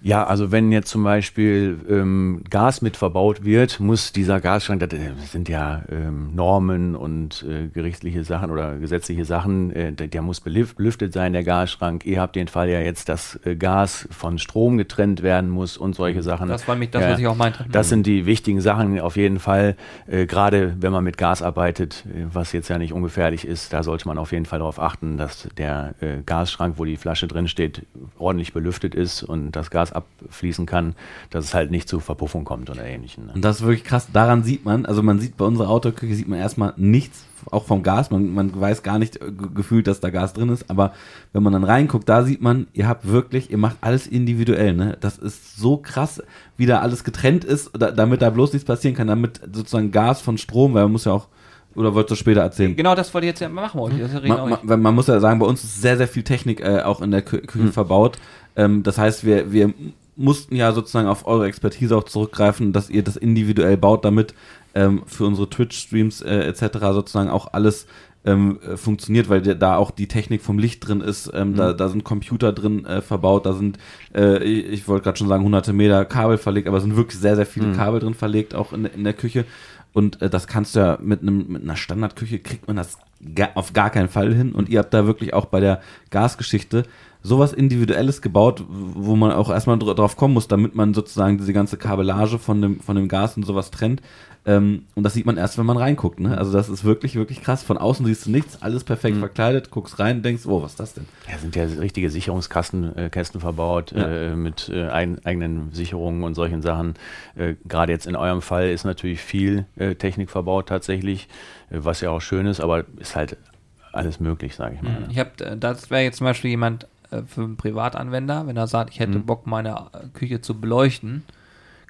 Ja, also wenn jetzt zum Beispiel ähm, Gas mit verbaut wird, muss dieser Gasschrank, das sind ja ähm, Normen und äh, gerichtliche Sachen oder gesetzliche Sachen, äh, der, der, muss belüftet sein, der Gasschrank. Ihr habt den Fall ja jetzt, dass äh, Gas von Strom getrennt werden muss und solche Sachen. Das war mich das, was ich auch meinte. Das sind die wichtigen Sachen auf jeden Fall, äh, gerade wenn man mit Gas arbeitet, äh, was jetzt ja nicht ungefährlich ist, da sollte man auf jeden Fall darauf achten, dass der äh, Gasschrank, wo die Flasche drin steht, ordentlich belüftet ist und das Gas Gas abfließen kann, dass es halt nicht zu Verpuffung kommt oder ähnlichem. Ne? Und das ist wirklich krass. Daran sieht man, also man sieht bei unserer Autoküche sieht man erstmal nichts, auch vom Gas. Man, man weiß gar nicht äh, gefühlt, dass da Gas drin ist. Aber wenn man dann reinguckt, da sieht man, ihr habt wirklich, ihr macht alles individuell. Ne? Das ist so krass, wie da alles getrennt ist, damit da bloß nichts passieren kann, damit sozusagen Gas von Strom, weil man muss ja auch oder wolltest du später erzählen? Genau, das wollte ich jetzt ja machen. Wollte. Das man, man, man, muss ja sagen, bei uns ist sehr, sehr viel Technik äh, auch in der Küche mhm. verbaut. Ähm, das heißt, wir, wir mussten ja sozusagen auf eure Expertise auch zurückgreifen, dass ihr das individuell baut, damit ähm, für unsere Twitch-Streams äh, etc. sozusagen auch alles ähm, äh, funktioniert, weil da auch die Technik vom Licht drin ist, ähm, mhm. da, da sind Computer drin äh, verbaut, da sind, äh, ich, ich wollte gerade schon sagen, hunderte Meter Kabel verlegt, aber es sind wirklich sehr, sehr viele mhm. Kabel drin verlegt, auch in, in der Küche. Und äh, das kannst du ja mit, einem, mit einer Standardküche, kriegt man das gar, auf gar keinen Fall hin. Und ihr habt da wirklich auch bei der Gasgeschichte sowas Individuelles gebaut, wo man auch erstmal drauf kommen muss, damit man sozusagen diese ganze Kabellage von dem, von dem Gas und sowas trennt. Ähm, und das sieht man erst, wenn man reinguckt. Ne? Also das ist wirklich, wirklich krass. Von außen siehst du nichts, alles perfekt mhm. verkleidet, guckst rein, denkst, oh, was ist das denn? Ja, sind ja richtige Sicherungskasten, äh, Kästen verbaut ja. äh, mit äh, ein, eigenen Sicherungen und solchen Sachen. Äh, gerade jetzt in eurem Fall ist natürlich viel äh, Technik verbaut tatsächlich, äh, was ja auch schön ist, aber ist halt alles möglich, sage ich mal. Mhm. Ne? Ich habe, das wäre jetzt zum Beispiel jemand, äh, für einen Privatanwender, wenn er sagt, ich hätte mhm. Bock, meine äh, Küche zu beleuchten,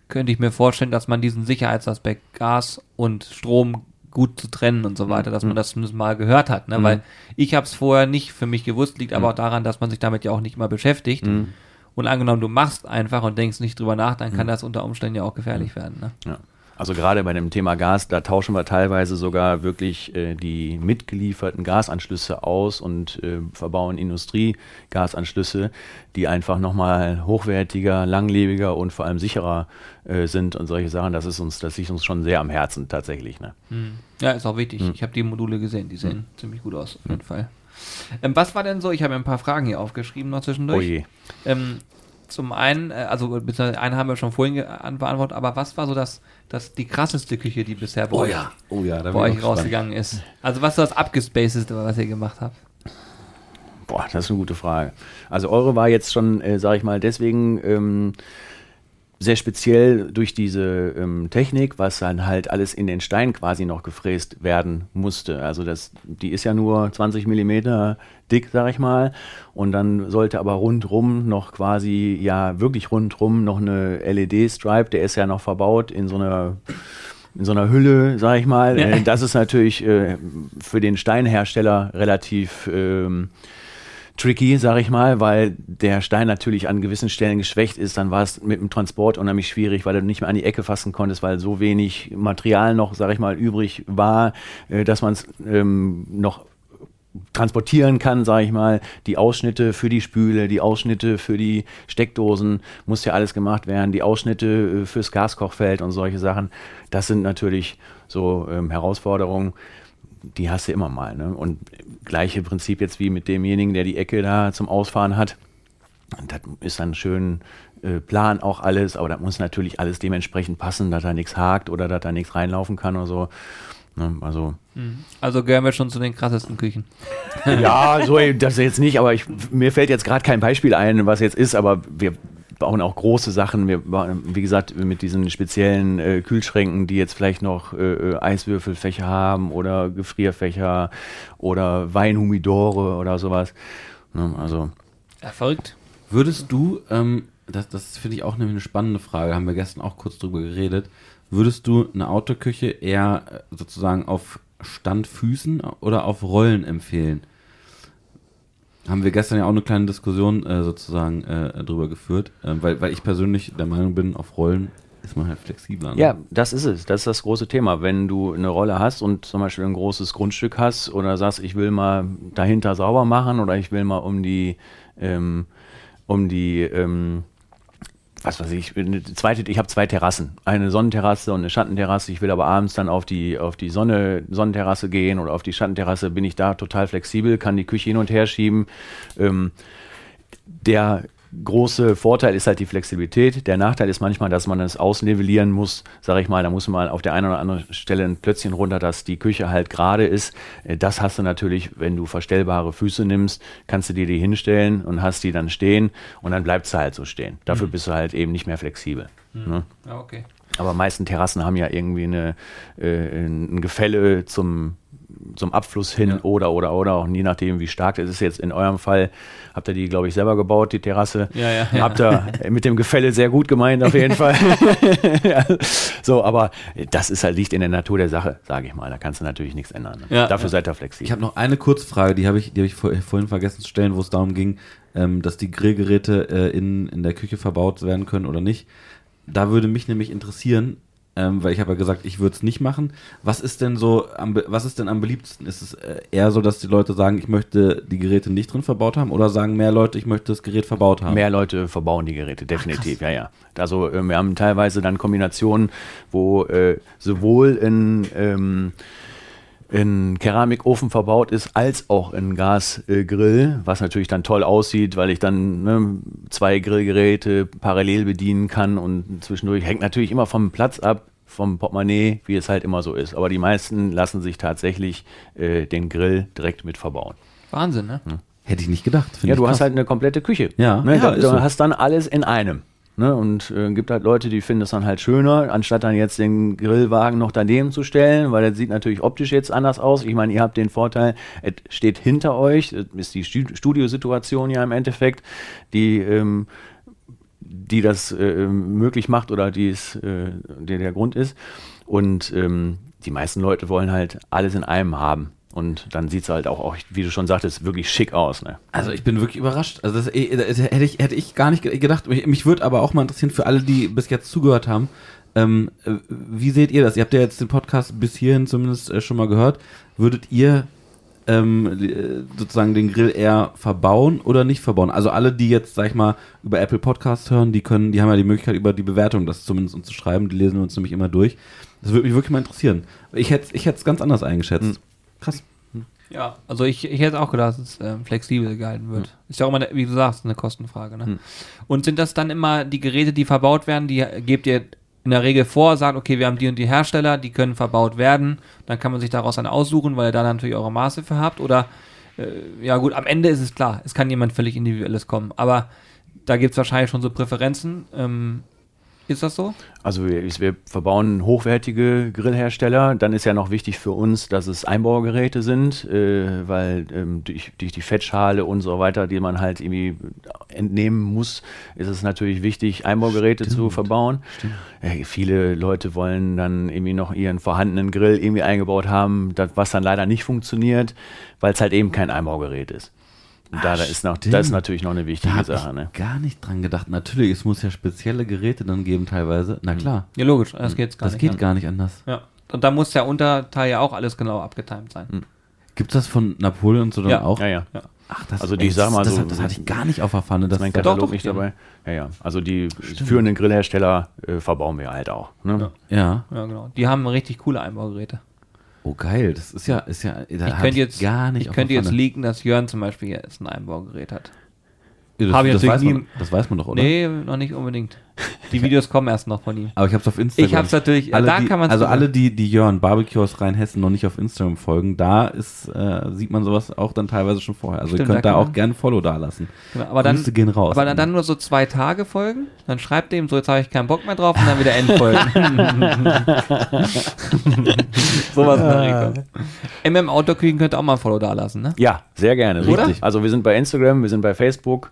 könnte ich mir vorstellen, dass man diesen Sicherheitsaspekt Gas und Strom gut zu trennen und so mhm. weiter, dass man mhm. das zumindest mal gehört hat, ne? Mhm. weil ich habe es vorher nicht für mich gewusst, liegt aber auch daran, dass man sich damit ja auch nicht mal beschäftigt. Mhm. Und angenommen, du machst einfach und denkst nicht drüber nach, dann kann das unter Umständen ja auch gefährlich werden. Ne? Ja. Also gerade bei dem Thema Gas, da tauschen wir teilweise sogar wirklich äh, die mitgelieferten Gasanschlüsse aus und äh, verbauen Industriegasanschlüsse, die einfach nochmal hochwertiger, langlebiger und vor allem sicherer äh, sind und solche Sachen. Das ist uns, das liegt uns schon sehr am Herzen tatsächlich. Ne? Hm. Ja, ist auch wichtig. Hm. Ich habe die Module gesehen, die sehen hm. ziemlich gut aus, auf jeden Fall. Ähm, was war denn so? Ich habe mir ein paar Fragen hier aufgeschrieben noch zwischendurch. Oh je. Ähm, zum einen, äh, also einen haben wir schon vorhin beantwortet, aber was war so das, das die krasseste Küche, die bisher bei Oh euch, ja, oh ja, bei euch rausgegangen ist? Also was ist das abgespacedeste, was ihr gemacht habt? Boah, das ist eine gute Frage. Also eure war jetzt schon, äh, sage ich mal, deswegen ähm, sehr speziell durch diese ähm, Technik, was dann halt alles in den Stein quasi noch gefräst werden musste. Also das, die ist ja nur 20 Millimeter dick, sag ich mal. Und dann sollte aber rundrum noch quasi, ja wirklich rundrum noch eine LED-Stripe, der ist ja noch verbaut in so einer in so einer Hülle, sag ich mal. Ja. Äh, Das ist natürlich äh, für den Steinhersteller relativ ähm, tricky, sag ich mal, weil der Stein natürlich an gewissen Stellen geschwächt ist. Dann war es mit dem Transport unheimlich schwierig, weil du nicht mehr an die Ecke fassen konntest, weil so wenig Material noch, sag ich mal, übrig war, äh, dass man es ähm, noch transportieren kann, sage ich mal, die Ausschnitte für die Spüle, die Ausschnitte für die Steckdosen, muss ja alles gemacht werden, die Ausschnitte äh, fürs Gaskochfeld und solche Sachen. Das sind natürlich so ähm, Herausforderungen, die hast du immer mal. Ne? Und gleiche Prinzip jetzt wie mit demjenigen, der die Ecke da zum Ausfahren hat. Und das ist dann schön äh, Plan auch alles, aber das muss natürlich alles dementsprechend passen, dass da nichts hakt oder dass da nichts reinlaufen kann oder so. Ne? Also Also gehören wir schon zu den krassesten Küchen. ja, so das jetzt nicht, aber ich, mir fällt jetzt gerade kein Beispiel ein, was jetzt ist, aber wir bauen auch große Sachen. Wir bauen, wie gesagt, mit diesen speziellen äh, Kühlschränken, die jetzt vielleicht noch äh, äh, Eiswürfelfächer haben oder Gefrierfächer oder Weinhumidore oder sowas. Ne, also verrückt. Würdest du, ähm, das, das finde ich auch nämlich eine spannende Frage, haben wir gestern auch kurz drüber geredet, würdest du eine Autoküche eher äh, sozusagen auf Standfüßen oder auf Rollen empfehlen? Haben wir gestern ja auch eine kleine Diskussion äh, sozusagen äh, drüber geführt, äh, weil, weil ich persönlich der Meinung bin, auf Rollen ist man halt flexibler. Ne? Ja, das ist es. Das ist das große Thema. Wenn du eine Rolle hast und zum Beispiel ein großes Grundstück hast oder sagst, ich will mal dahinter sauber machen oder ich will mal um die, ähm, um die, ähm, was weiß ich, zweite, ich habe zwei Terrassen. Eine Sonnenterrasse und eine Schattenterrasse. Ich will aber abends dann auf die, auf die Sonne, Sonnenterrasse gehen oder auf die Schattenterrasse, bin ich da total flexibel, kann die Küche hin und her schieben. Ähm, der große Vorteil ist halt die Flexibilität. Der Nachteil ist manchmal, dass man es ausnivellieren muss, sage ich mal. Da muss man auf der einen oder anderen Stelle ein Plötzchen runter, dass die Küche halt gerade ist. Äh, Das hast du natürlich, wenn du verstellbare Füße nimmst, kannst du dir die hinstellen und hast die dann stehen und dann bleibt sie halt so stehen. Dafür bist du halt eben nicht mehr flexibel. Ne? Ja, okay. Aber meisten Terrassen haben ja irgendwie eine, äh, ein Gefälle zum, zum Abfluss hin Ja. oder, oder, oder, auch je nachdem, wie stark das ist. Jetzt in eurem Fall habt ihr die, glaube ich, selber gebaut, die Terrasse. Ja, ja. Habt ihr mit dem Gefälle sehr gut gemeint, auf jeden Fall. So, aber das ist halt, liegt in der Natur der Sache, sage ich mal. Da kannst du natürlich nichts ändern. Dafür seid ihr Ich flexibel. habe noch eine Kurzfrage, die habe ich, die hab ich vor, vorhin vergessen zu stellen, wo es darum ging, ähm, dass die Grillgeräte äh, in, in der Küche verbaut werden können oder nicht. Da würde mich nämlich interessieren, ähm, weil ich habe ja gesagt, ich würde es nicht machen. Was ist denn so, am, was ist denn am beliebtesten? Ist es äh, eher so, dass die Leute sagen, ich möchte die Geräte nicht drin verbaut haben oder sagen mehr Leute, ich möchte das Gerät verbaut haben? Mehr Leute verbauen die Geräte, definitiv, ja, ja. Also wir haben teilweise dann Kombinationen, wo äh, sowohl in, ähm, in Keramikofen verbaut ist, als auch in Gasgrill, was natürlich dann toll aussieht, weil ich dann ne, zwei Grillgeräte parallel bedienen kann und zwischendurch hängt natürlich immer vom Platz ab, vom Portemonnaie, wie es halt immer so ist. Aber die meisten lassen sich tatsächlich äh, den Grill direkt mit verbauen. Wahnsinn, ne? Hätte ich nicht gedacht. finde Ja, ich du hast krass. halt eine komplette Küche. Ja. ne? Ja, du so. hast dann alles in einem. Ne? Und äh, gibt halt Leute, die finden es dann halt schöner, anstatt dann jetzt den Grillwagen noch daneben zu stellen, weil das sieht natürlich optisch jetzt anders aus. Ich meine, ihr habt den Vorteil, es steht hinter euch, das ist die Stu- Studiosituation ja im Endeffekt, die ähm, die das äh, möglich macht oder die es, äh, der der Grund ist. Und ähm, die meisten Leute wollen halt alles in einem haben. Und dann sieht es halt auch, auch, wie du schon sagtest, wirklich schick aus. Ne? Also ich bin wirklich überrascht. Also das, äh, das hätte ich hätte ich gar nicht ge- gedacht. Mich, mich würde aber auch mal interessieren für alle, die bis jetzt zugehört haben. Ähm, äh, wie seht ihr das? Ihr habt ja jetzt den Podcast bis hierhin zumindest äh, schon mal gehört. Würdet ihr ähm, äh, sozusagen den Grill eher verbauen oder nicht verbauen? Also alle, die jetzt, sag ich mal, über Apple Podcasts hören, die können, die haben ja die Möglichkeit, über die Bewertung das zumindest uns zu schreiben. Die lesen wir uns nämlich immer durch. Das würde mich wirklich mal interessieren. Ich hätte ich hätte es ganz anders eingeschätzt. Krass. Ja, also ich, ich hätte auch gedacht, dass es ähm, flexibel gehalten wird. Ist ja auch immer, wie du sagst, eine Kostenfrage. Ne? Hm. Und sind das dann immer die Geräte, die verbaut werden, die gebt ihr in der Regel vor, sagt, okay, wir haben die und die Hersteller, die können verbaut werden, dann kann man sich daraus dann aussuchen, weil ihr da natürlich eure Maße für habt. Oder, äh, ja gut, am Ende ist es klar, es kann jemand völlig Individuelles kommen. Aber da gibt es wahrscheinlich schon so Präferenzen. Ähm, ist das so? Also wir, wir verbauen hochwertige Grillhersteller. Dann ist ja noch wichtig für uns, dass es Einbaugeräte sind, äh, weil ähm, durch, durch die Fettschale und so weiter, die man halt irgendwie entnehmen muss, ist es natürlich wichtig, Einbaugeräte zu verbauen. Äh, viele Leute wollen dann irgendwie noch ihren vorhandenen Grill irgendwie eingebaut haben, das, was dann leider nicht funktioniert, weil es halt eben kein Einbaugerät ist. Und da, da, ist noch, stimmt. das ist natürlich noch eine Da wichtige habe Sache. ich Ne? gar nicht dran gedacht. Natürlich, es muss ja spezielle Geräte dann geben teilweise. Na klar, Ja, logisch, das geht gar das nicht. geht an. gar nicht anders. Ja. Und da muss der Unterteil ja auch alles genau abgetimt sein. Gibt es das von Napoleon so dann Ja. auch? Ja, ja. Ja. Ach, das, Also die, ich sag mal das, so- das, das hatte ich gar nicht auf der Pfanne. Das mein ist Doch, Katalog doch, nicht ja. dabei. Ja, ja. Also die führenden Grillhersteller äh, verbauen wir halt auch. Ne? ja. Ja, genau. Die haben richtig coole Einbaugeräte. Oh geil, das ist ja, ist ja, da Ich könnte jetzt, gar nicht ich könnte jetzt leaken, dass Jörn zum Beispiel jetzt ein Einbaugerät hat. Ja, das, das, weiß man, das weiß man doch, oder? Nee, noch nicht unbedingt. Die Videos kommen erst noch von ihm. Aber ich habe es auf Instagram. Ich hab's natürlich- alle, da die, kann man's Also alle, die, die Jörn Barbecue aus Rheinhessen noch nicht auf Instagram folgen, da ist, äh, sieht man sowas auch dann teilweise schon vorher. Also Stimmt, ihr könnt da da auch man- gerne Follow da lassen. Genau, aber dann, Grüße gehen raus. aber dann, dann nur so zwei Tage folgen, dann schreibt dem, so jetzt habe ich keinen Bock mehr drauf und dann wieder entfolgen. Sowas in der Richtung. MM Outdoor-Küchen könnt ihr auch mal ein Follow da lassen, ne? Ja, sehr gerne. Oder? Richtig. Also wir sind bei Instagram, wir sind bei Facebook.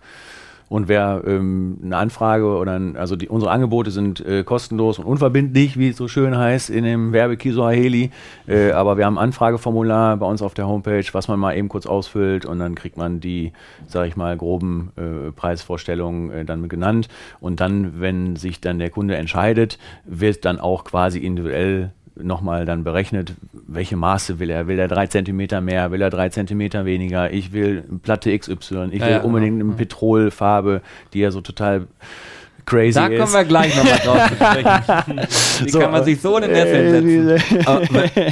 Und wer ähm, eine Anfrage oder ein, also die, unsere Angebote sind äh, kostenlos und unverbindlich, wie es so schön heißt in dem Werbekisuaheli. Äh, aber wir haben ein Anfrageformular bei uns auf der Homepage, was man mal eben kurz ausfüllt und dann kriegt man die, sage ich mal, groben äh, Preisvorstellungen äh, dann genannt. Und dann, wenn sich dann der Kunde entscheidet, wird dann auch quasi individuell nochmal dann berechnet, welche Maße will er. Will er drei Zentimeter mehr, will er drei Zentimeter weniger, ich will Platte XY, ich Ja, will ja, unbedingt genau. eine Petrolfarbe, die ja so total crazy Da ist. kommen wir gleich nochmal drauf zu sprechen. Wie So, kann man sich so in den äh, Sessel setzen?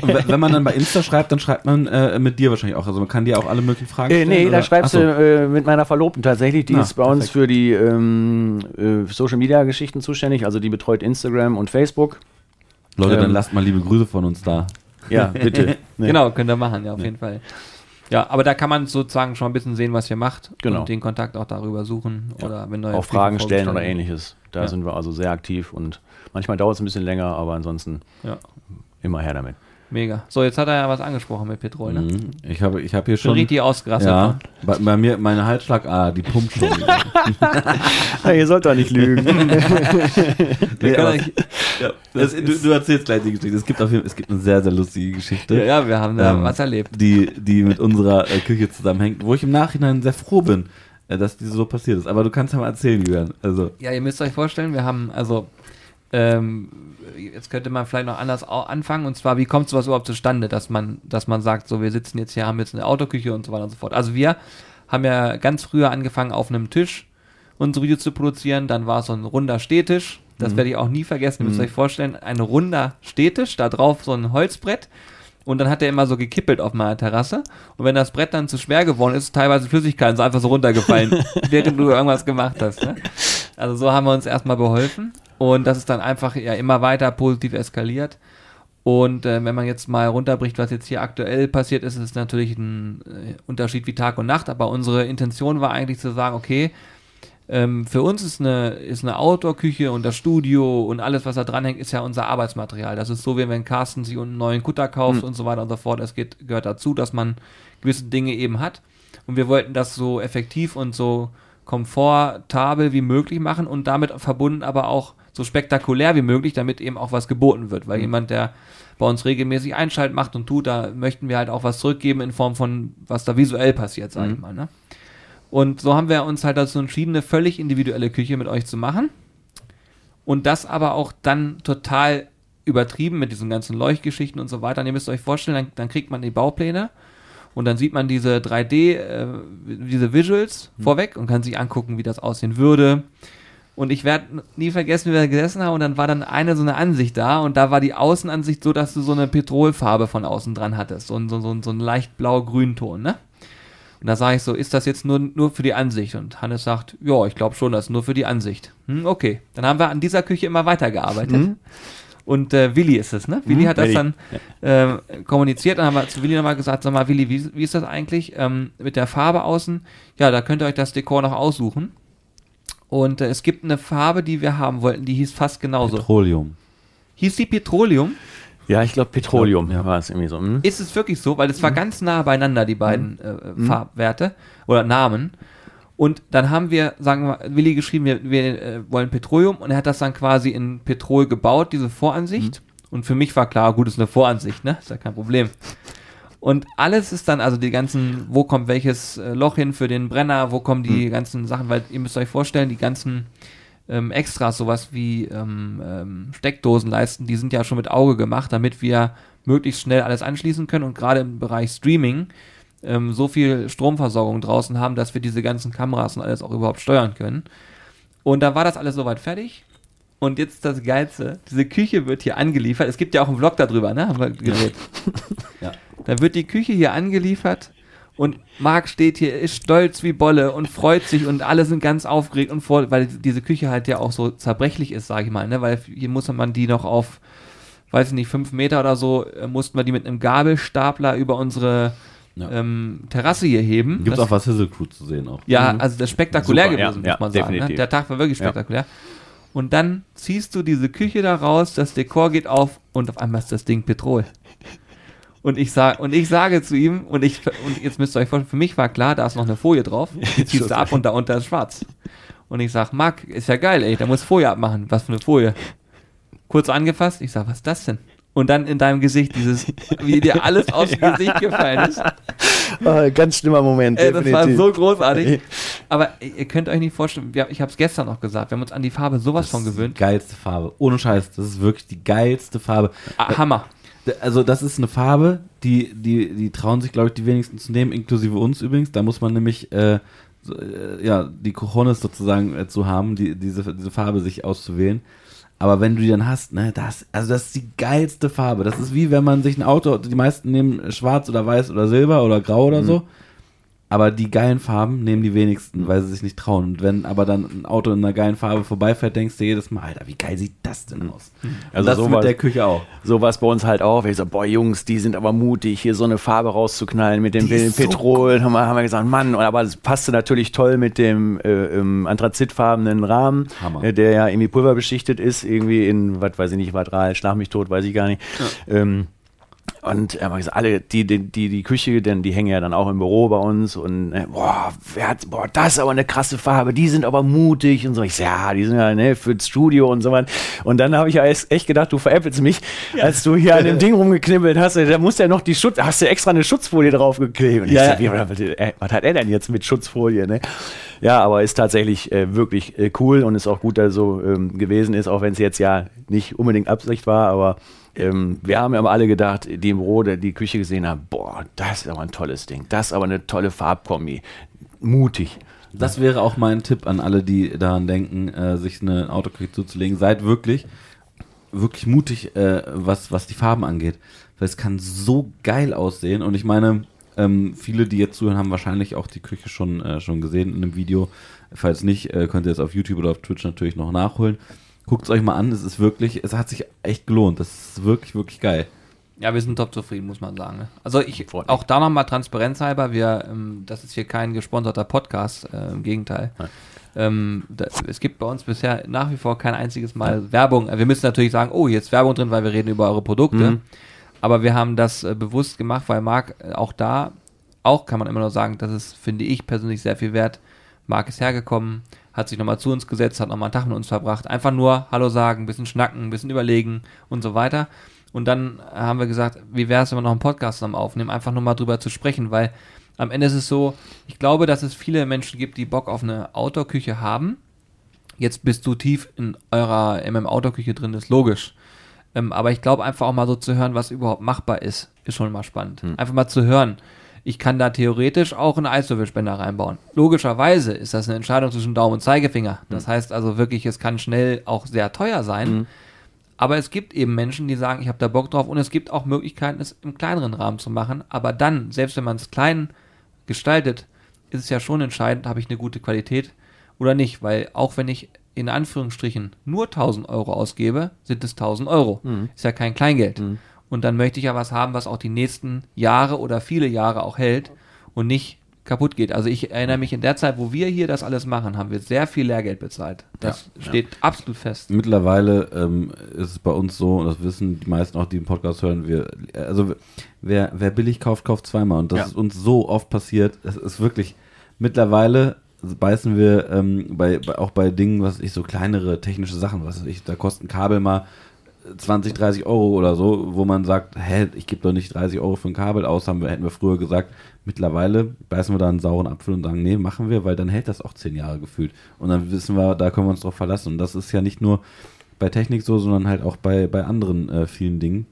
wenn, wenn- man dann bei Insta schreibt, dann schreibt man äh, mit dir wahrscheinlich auch. Also man kann dir auch alle möglichen Fragen Äh, stellen. nee, da schreibst so. du äh, mit meiner Verlobten tatsächlich. Die Na, ist bei uns perfekt. für die ähm, äh, Social Media Geschichten zuständig. Also die betreut Instagram und Facebook. Leute, dann ähm, lasst mal liebe Grüße von uns da. Ja, bitte. Nee. Genau, könnt ihr machen, ja, auf jeden Fall. Ja, aber da kann man sozusagen schon ein bisschen sehen, was ihr macht Genau. und den Kontakt auch darüber suchen oder wenn neue Auch Fragen stellen oder ähnliches. Da Ja. sind wir also sehr aktiv und manchmal dauert es ein bisschen länger, aber ansonsten. Ja, immer her damit. Mega. So, jetzt hat er ja was angesprochen mit Petrol, ne? Mhm. Ich habe ich hab hier Schon schon. richtig ausgerastet. ja, von. bei, bei mir, meine Halsschlagader, die pumpt schon. Ja, ihr sollt doch nicht lügen. Nee, aber- euch- ja, das, du, du erzählst gleich die Geschichte. Es gibt, auf jeden, es gibt eine sehr, sehr lustige Geschichte. Ja, ja, wir haben da Ähm, was erlebt. die, die mit unserer äh, Küche zusammenhängt, wo ich im Nachhinein sehr froh bin, äh, dass diese so passiert ist. Aber du kannst ja mal erzählen, Julian. Also, Ja, ihr müsst euch vorstellen, wir haben, also, ähm, jetzt könnte man vielleicht noch anders anfangen, und zwar, wie kommt sowas überhaupt zustande, dass man, dass man sagt, so, wir sitzen jetzt hier, haben jetzt eine Autoküche und so weiter und so fort. Also wir haben ja ganz früher angefangen, auf einem Tisch unsere Videos zu produzieren, dann war es so ein runder Stehtisch, das werde ich auch nie vergessen, ihr müsst euch vorstellen, ein runder Stehtisch, da drauf so ein Holzbrett, und dann hat er immer so gekippelt auf meiner Terrasse. Und wenn das Brett dann zu schwer geworden ist, ist teilweise Flüssigkeit so einfach so runtergefallen, während du irgendwas gemacht hast. Ne? Also so haben wir uns erstmal beholfen. Und das ist dann einfach ja immer weiter positiv eskaliert. Und äh, wenn man jetzt mal runterbricht, was jetzt hier aktuell passiert ist, ist es natürlich ein äh, Unterschied wie Tag und Nacht. Aber unsere Intention war eigentlich zu sagen, okay, ähm, für uns ist eine, ist eine Outdoor-Küche und das Studio und alles, was da dranhängt, ist ja unser Arbeitsmaterial. Das ist so, wie wenn Carsten sich einen neuen Kutter kauft und so weiter und so fort. Es geht, gehört dazu, dass man gewisse Dinge eben hat. Und wir wollten das so effektiv und so komfortabel wie möglich machen und damit verbunden aber auch so spektakulär wie möglich, damit eben auch was geboten wird. Weil jemand, der bei uns regelmäßig Einschalt macht und tut, da möchten wir halt auch was zurückgeben in Form von, was da visuell passiert, sag ich mal. Ne? Und so haben wir uns halt dazu entschieden, eine völlig individuelle Küche mit euch zu machen. Und das aber auch dann total übertrieben mit diesen ganzen Leuchtgeschichten und so weiter. Und ihr müsst euch vorstellen, dann, dann kriegt man die Baupläne und dann sieht man diese 3D, äh, diese Visuals vorweg und kann sich angucken, wie das aussehen würde. Und ich werde nie vergessen, wie wir da gesessen haben und dann war dann eine so eine Ansicht da und da war die Außenansicht so, dass du so eine Petrolfarbe von außen dran hattest. So, ein- so, so, so ein leicht blau-grün-Ton, ne? Und da sage ich so, ist das jetzt nur, nur für die Ansicht? Und Hannes sagt, ja, ich glaube schon, das ist nur für die Ansicht. Hm, okay. Dann haben wir an dieser Küche immer weitergearbeitet. Und äh, Willi ist es, ne? Willi hat das Willi. dann ähm, kommuniziert. Dann haben wir zu Willi nochmal gesagt, sag mal, Willi, wie, wie ist das eigentlich ähm, mit der Farbe außen? Ja, da könnt ihr euch das Dekor noch aussuchen. Und äh, es gibt eine Farbe, die wir haben wollten, die hieß fast genauso. Petroleum. Hieß die Petroleum? Ja, ich glaube Petroleum Ja. war es irgendwie so. Hm? Ist es wirklich so? Weil es war ganz nah beieinander, die beiden äh, Farbwerte oder Namen. Und dann haben wir, sagen wir, Willi geschrieben, wir, wir äh, wollen Petroleum und er hat das dann quasi in Petrol gebaut, diese Voransicht. Und für mich war klar, gut, ist eine Voransicht, ne? Ist ja kein Problem. Und alles ist dann, also die ganzen, wo kommt welches äh, Loch hin für den Brenner, wo kommen die ganzen Sachen, weil ihr müsst euch vorstellen, die ganzen ähm, Extras, sowas wie ähm, ähm, Steckdosenleisten, die sind ja schon mit Auge gemacht, damit wir möglichst schnell alles anschließen können und gerade im Bereich Streaming ähm, so viel Stromversorgung draußen haben, dass wir diese ganzen Kameras und alles auch überhaupt steuern können. Und da war das alles soweit fertig. Und jetzt das Geilste, diese Küche wird hier angeliefert. Es gibt ja auch einen Vlog darüber, ne? Haben wir gedreht. Ja. Da wird die Küche hier angeliefert und Marc steht hier, ist stolz wie Bolle und freut sich und alle sind ganz aufgeregt und voll, weil diese Küche halt ja auch so zerbrechlich ist, sage ich mal, ne? Weil hier muss man die noch auf, weiß ich nicht, fünf Meter oder so, äh, mussten wir die mit einem Gabelstapler über unsere Ja. ähm, Terrasse hier heben. Gibt auch was Hizzle Crew zu sehen auch. ja, also das ist spektakulär Super, gewesen, ja, muss man sagen. Ne? Der Tag war wirklich spektakulär. Und dann ziehst du diese Küche da raus, das Dekor geht auf und auf einmal ist das Ding Petrol. Und ich sag, und ich sage zu ihm, und ich, und jetzt müsst ihr euch vorstellen, für mich war klar, da ist noch eine Folie drauf, die ziehst du ab und da unter ist schwarz. Und ich sag, Marc, ist ja geil, ey, da muss Folie abmachen. Was für eine Folie? Kurz angefasst, ich sag, was ist das denn? Und dann in deinem Gesicht dieses, wie dir alles aus dem Gesicht gefallen ist. Ah, ganz schlimmer Moment. Ey, das war so großartig. Aber ihr könnt euch nicht vorstellen, ich habe es gestern noch gesagt, wir haben uns an die Farbe sowas von Das ist gewöhnt. Die geilste Farbe. Ohne Scheiß. Das ist wirklich die geilste Farbe. Ah, Hammer. Also das ist eine Farbe, die, die, die trauen sich, glaube ich, die wenigsten zu nehmen, inklusive uns übrigens. Da muss man nämlich äh, so, äh, ja, die Cojones sozusagen äh, zu haben, die, diese, diese Farbe sich auszuwählen. Aber wenn du die dann hast, ne, das, also das ist die geilste Farbe. Das ist wie wenn man sich ein Auto, die meisten nehmen schwarz oder weiß oder silber oder grau oder so. Aber die geilen Farben nehmen die wenigsten, weil sie sich nicht trauen. Und wenn aber dann ein Auto in einer geilen Farbe vorbeifährt, denkst du jedes Mal, Alter, wie geil sieht das denn aus? Also Also das sowas- mit der Küche auch. So war es bei uns halt auch. Wir so, boah, Jungs, die sind aber mutig, hier so eine Farbe rauszuknallen mit dem Die ist so Petrol. haben, wir, haben wir gesagt, Mann, aber es passte natürlich toll mit dem äh, ähm, anthrazitfarbenen Rahmen, Hammer. äh, der ja irgendwie pulverbeschichtet ist, irgendwie in, was weiß ich nicht, Vadral, schlag mich tot, weiß ich gar nicht. Ähm, und gesagt, alle, die, die, die, die Küche, denn die hängen ja dann auch im Büro bei uns und äh, boah, wer hat, boah, das ist aber eine krasse Farbe, die sind aber mutig und so. Ich so, ja, die sind ja ne, fürs Studio und so weiter. Und dann habe ich ja echt gedacht, du veräppelst mich, als du hier an dem Ding rumgeknibbelt hast. Da musst du ja noch die Schutz, hast du extra eine Schutzfolie draufgeklebt. Und ich Ja, so, wie, was, äh, was hat er denn jetzt mit Schutzfolie, ne? Ja, aber ist tatsächlich äh, wirklich äh, cool und ist auch gut, dass so ähm, gewesen ist, auch wenn es jetzt ja nicht unbedingt Absicht war, aber ähm, wir haben ja aber alle gedacht, die im Büro die, die Küche gesehen haben, boah, das ist aber ein tolles Ding, das ist aber eine tolle Farbkombi, mutig. Das wäre auch mein Tipp an alle, die daran denken, äh, sich eine Autoküche zuzulegen. Seid wirklich, wirklich mutig, äh, was, was die Farben angeht. Weil es kann so geil aussehen. Und ich meine, ähm, viele, die jetzt zuhören, haben wahrscheinlich auch die Küche schon, äh, schon gesehen in einem Video. Falls nicht, äh, könnt ihr es auf YouTube oder auf Twitch natürlich noch nachholen. Guckt es euch mal an. Es ist wirklich, es hat sich echt gelohnt. Das ist wirklich, wirklich geil. Ja, wir sind top zufrieden, muss man sagen. ne? Also ich, auch da nochmal transparenzhalber, wir, ähm, das ist hier kein gesponserter Podcast, äh, im Gegenteil. Nein. Ähm, da, es gibt bei uns bisher nach wie vor kein einziges Mal Werbung. Äh, Wir müssen natürlich sagen, oh, jetzt Werbung drin, weil wir reden über eure Produkte. Mhm. Aber wir haben das äh, bewusst gemacht, weil Marc äh, auch da, auch kann man immer nur sagen, das ist, finde ich persönlich sehr viel wert. Marc ist hergekommen, hat sich nochmal zu uns gesetzt, hat nochmal einen Tag mit uns verbracht. Einfach nur Hallo sagen, ein bisschen schnacken, ein bisschen überlegen und so weiter. Und dann haben wir gesagt, wie wäre es, wenn wir noch einen Podcast zusammen aufnehmen, einfach nur mal drüber zu sprechen, weil am Ende ist es so, ich glaube, dass es viele Menschen gibt, die Bock auf eine Outdoor-Küche haben. Jetzt bist du tief in eurer MM-Outdoor-Küche drin, ist logisch. Ähm, aber ich glaube einfach auch mal so zu hören, was überhaupt machbar ist, ist schon mal spannend. Einfach mal zu hören, Ich kann da theoretisch auch einen Eiswürfelspender reinbauen. Logischerweise ist das eine Entscheidung zwischen Daumen und Zeigefinger. Das heißt also wirklich, es kann schnell auch sehr teuer sein. Aber es gibt eben Menschen, die sagen, ich habe da Bock drauf und es gibt auch Möglichkeiten, es im kleineren Rahmen zu machen. Aber dann, selbst wenn man es klein gestaltet, ist es ja schon entscheidend, habe ich eine gute Qualität oder nicht. Weil auch wenn ich in Anführungsstrichen nur 1000 Euro ausgebe, sind es 1000 Euro. Ist ja kein Kleingeld. Und dann möchte ich ja was haben, was auch die nächsten Jahre oder viele Jahre auch hält und nicht kaputt geht. Also ich erinnere mich in der Zeit, wo wir hier das alles machen, haben wir sehr viel Lehrgeld bezahlt. Das Ja, steht absolut fest. Mittlerweile ähm, ist es bei uns so, und das wissen die meisten auch, die den Podcast hören, wir, also wer, wer billig kauft, kauft zweimal. Und das Ja. ist uns so oft passiert. Es ist wirklich, mittlerweile beißen wir ähm, bei, bei, auch bei Dingen, was ich, so kleinere technische Sachen, was ich, da kosten Kabel mal 20, 30 Euro oder so, wo man sagt, hä, ich gebe doch nicht 30 Euro für ein Kabel aus, haben wir, hätten wir früher gesagt. Mittlerweile beißen wir da einen sauren Apfel und sagen, nee, machen wir, weil dann hält das auch zehn Jahre gefühlt. Und dann wissen wir, da können wir uns drauf verlassen. Und das ist ja nicht nur bei Technik so, sondern halt auch bei, bei anderen äh, vielen Dingen.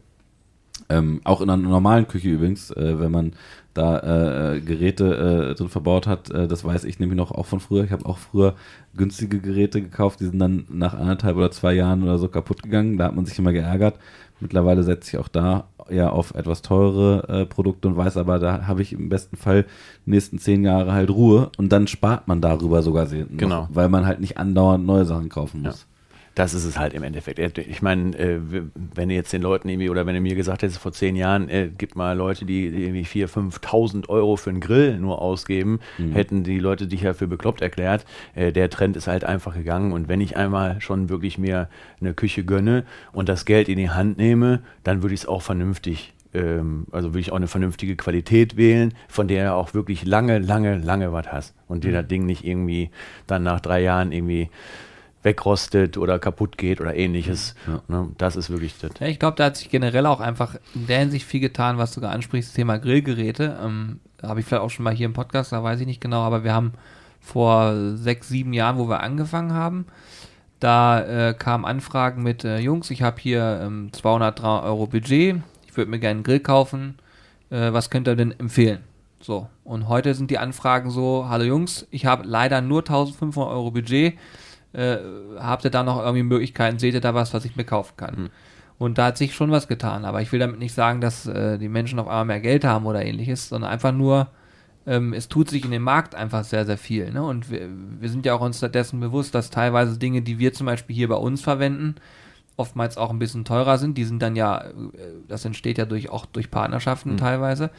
Ähm, auch in einer normalen Küche übrigens, äh, wenn man da äh, Geräte äh, drin verbaut hat, äh, das weiß ich nämlich noch auch von früher. Ich habe auch früher günstige Geräte gekauft, die sind dann nach anderthalb oder zwei Jahren oder so kaputt gegangen. Da hat man sich immer geärgert. Mittlerweile setze ich auch da ja auf etwas teurere äh, Produkte und weiß aber, da habe ich im besten Fall die nächsten zehn Jahre halt Ruhe und dann spart man darüber sogar sehr, Genau. weil man halt nicht andauernd neue Sachen kaufen muss. Das ist es halt im Endeffekt. Ich meine, äh, wenn du jetzt den Leuten irgendwie oder wenn du mir gesagt hättest vor zehn Jahren, äh, gibt mal Leute, die irgendwie 4.000, 5.000 Euro für einen Grill nur ausgeben, hätten die Leute dich ja für bekloppt erklärt. Äh, der Trend ist halt einfach gegangen und wenn ich einmal schon wirklich mir eine Küche gönne und das Geld in die Hand nehme, dann würde ich es auch vernünftig ähm, also würde ich auch eine vernünftige Qualität wählen, von der du auch wirklich lange, lange, lange was hast. Und dir das Ding nicht irgendwie dann nach drei Jahren irgendwie wegrostet oder kaputt geht oder ähnliches. Ne, das ist wirklich das. Ja, ich glaube, da hat sich generell auch einfach in der Hinsicht viel getan, was du gerade ansprichst, das Thema Grillgeräte. Ähm, da habe ich vielleicht auch schon mal hier im Podcast, da weiß ich nicht genau, aber wir haben vor sechs, sieben Jahren, wo wir angefangen haben, da äh, kamen Anfragen mit, äh, Jungs, ich habe hier ähm, 203 Euro Budget, ich würde mir gerne einen Grill kaufen, äh, was könnt ihr denn empfehlen? So, und heute sind die Anfragen so, hallo Jungs, ich habe leider nur 1500 Euro Budget, äh, habt ihr da noch irgendwie Möglichkeiten, seht ihr da was, was ich mir kaufen kann? Und da hat sich schon was getan, aber ich will damit nicht sagen, dass äh, die Menschen auf einmal mehr Geld haben oder ähnliches, sondern einfach nur, ähm, es tut sich in dem Markt einfach sehr, sehr viel. Ne? Und wir, wir sind ja auch uns dessen bewusst, dass teilweise Dinge, die wir zum Beispiel hier bei uns verwenden, oftmals auch ein bisschen teurer sind. Die sind dann ja, äh, das entsteht ja durch, auch durch Partnerschaften teilweise.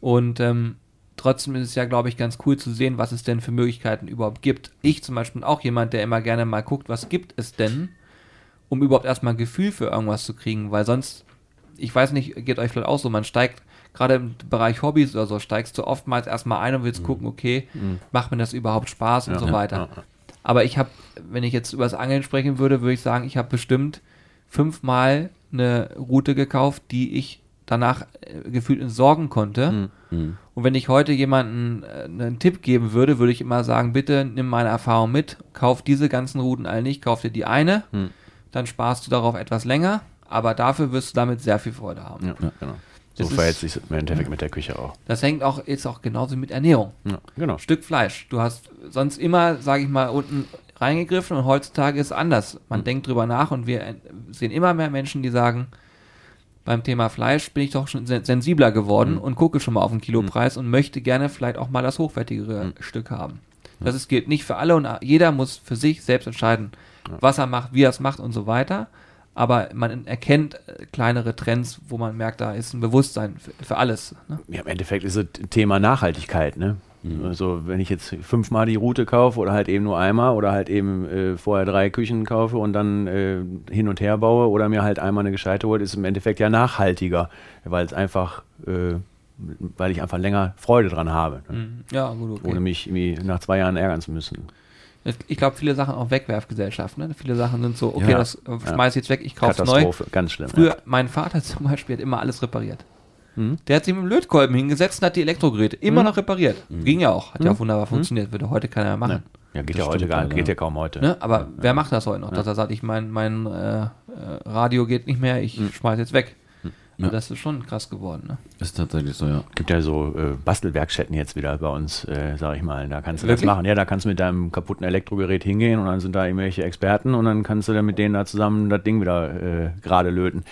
Und ähm, trotzdem ist es ja, glaube ich, ganz cool zu sehen, was es denn für Möglichkeiten überhaupt gibt. Ich zum Beispiel bin auch jemand, der immer gerne mal guckt, was gibt es denn, um überhaupt erstmal ein Gefühl für irgendwas zu kriegen, weil sonst, ich weiß nicht, geht euch vielleicht auch so, man steigt gerade im Bereich Hobbys oder so, steigst du oftmals erstmal ein und willst gucken, okay, macht mir das überhaupt Spaß und so Ja, weiter. ja, ja. Aber ich habe, wenn ich jetzt über das Angeln sprechen würde, würde ich sagen, ich habe bestimmt fünfmal eine Route gekauft, die ich danach äh, gefühlt entsorgen konnte. Mhm. Und wenn ich heute jemanden äh, einen Tipp geben würde, würde ich immer sagen, bitte nimm meine Erfahrung mit, kauf diese ganzen Routen alle nicht, kauf dir die eine, Hm. dann sparst du darauf etwas länger, aber dafür wirst du damit sehr viel Freude haben. Ja, genau. So Das verhält ist- sich im Endeffekt mit der Küche auch. Das hängt auch jetzt auch genauso mit Ernährung. Ja, genau. Stück Fleisch. Du hast sonst immer, sage ich mal, unten reingegriffen und heutzutage ist es anders. Man denkt drüber nach und wir sehen immer mehr Menschen, die sagen, beim Thema Fleisch bin ich doch schon sen- sensibler geworden und gucke schon mal auf den Kilopreis und möchte gerne vielleicht auch mal das hochwertigere Stück haben. Das ist, gilt nicht für alle und jeder muss für sich selbst entscheiden, was er macht, wie er es macht und so weiter. Aber man erkennt äh, kleinere Trends, wo man merkt, da ist ein Bewusstsein für, für alles. Ne? Ja, im Endeffekt ist es Thema Nachhaltigkeit, ne? Also wenn ich jetzt fünfmal die Route kaufe oder halt eben nur einmal oder halt eben äh, vorher drei Küchen kaufe und dann äh, hin und her baue oder mir halt einmal eine gescheite hole, ist im Endeffekt ja nachhaltiger, weil es einfach, äh, weil ich einfach länger Freude dran habe, ne? Mhm. Ja, gut, okay. ohne mich irgendwie nach zwei Jahren ärgern zu müssen. Ich- glaube, viele Sachen auch Wegwerfgesellschaft. Ne? Viele Sachen sind so, okay, Ja, das äh, schmeiß ich jetzt weg, ich kauf's neu. Katastrophe, ganz schlimm. Früher, mein Vater zum Beispiel hat immer alles repariert. Mhm. Der hat sich mit dem Lötkolben hingesetzt und hat die Elektrogeräte immer noch repariert. Ging ja auch, hat ja auch wunderbar funktioniert, würde heute keiner mehr machen. Ja, ja geht Das ja heute gar leider. geht ja kaum heute. Ne? Aber wer macht das heute noch? Dass er sagt, ich mein, mein äh, äh, Radio geht nicht mehr, ich schmeiß jetzt weg. Also das ist schon krass geworden. Ne? Ist tatsächlich so, ja. Gibt ja so äh, Bastelwerkstätten jetzt wieder bei uns, äh, sag ich mal. Da kannst du Wirklich? das machen. Ja, da kannst du mit deinem kaputten Elektrogerät hingehen und dann sind da irgendwelche Experten und dann kannst du dann mit denen da zusammen das Ding wieder äh, gerade löten.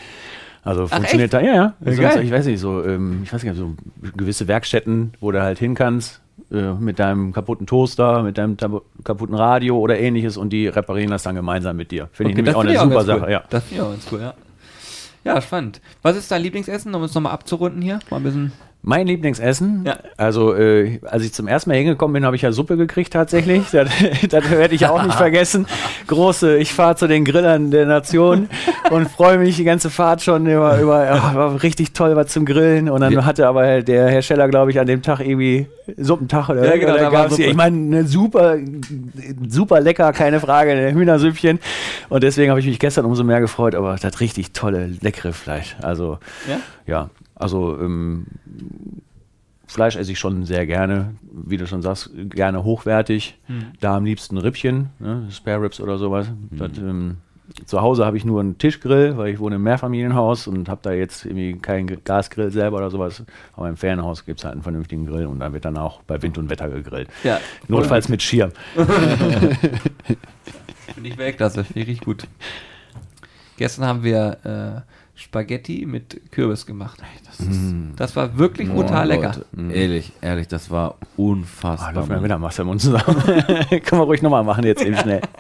Also funktioniert da, ja, ja. Sonst, geil. ich weiß nicht, so, ähm, ich weiß nicht, so gewisse Werkstätten, wo du halt hin kannst, äh, mit deinem kaputten Toaster, mit deinem kaputten Radio oder ähnliches und die reparieren das dann gemeinsam mit dir. Finde ich nämlich auch eine ich super ganz Sache, cool. ja. Das finde ich auch ganz cool, ja. Ja, spannend. Was ist dein Lieblingsessen, um es nochmal abzurunden hier? Mal ein bisschen. Mein Lieblingsessen, Ja. also äh, als ich zum ersten Mal hingekommen bin, habe ich ja Suppe gekriegt tatsächlich. Das, das werde ich auch nicht vergessen. Große, ich fahre zu den Grillern der Nation und freue mich die ganze Fahrt schon über, über ja, war richtig toll was zum Grillen. Und dann Ja. hatte aber halt der Hersteller, glaube ich, an dem Tag irgendwie Suppentag oder, Ja, genau, oder da. Suppe. Ich meine, ne, super, super lecker, keine Frage, ein Hühnersüppchen. Und deswegen habe ich mich gestern umso mehr gefreut, aber das richtig tolle, leckere Fleisch. Also Ja? ja, also ähm, Fleisch esse ich schon sehr gerne, wie du schon sagst, gerne hochwertig. Da am liebsten Rippchen, ne, Spare Ribs oder sowas. Das, ähm, zu Hause habe ich nur einen Tischgrill, weil ich wohne im Mehrfamilienhaus und habe da jetzt irgendwie keinen Gasgrill selber oder sowas. Aber im Ferienhaus gibt es halt einen vernünftigen Grill und da wird dann auch bei Wind und Wetter gegrillt. Ja. Notfalls mit Schirm. Finde ich Weltklasse. Finde ich richtig gut. Gestern haben wir äh, Spaghetti mit Kürbis gemacht. Das war wirklich brutal Boah, lecker. Leute, Ehrlich, ehrlich, das war unfassbar. läuft mir Mann. wieder Wasser im Mund zusammen. Können wir ruhig nochmal machen jetzt eben schnell.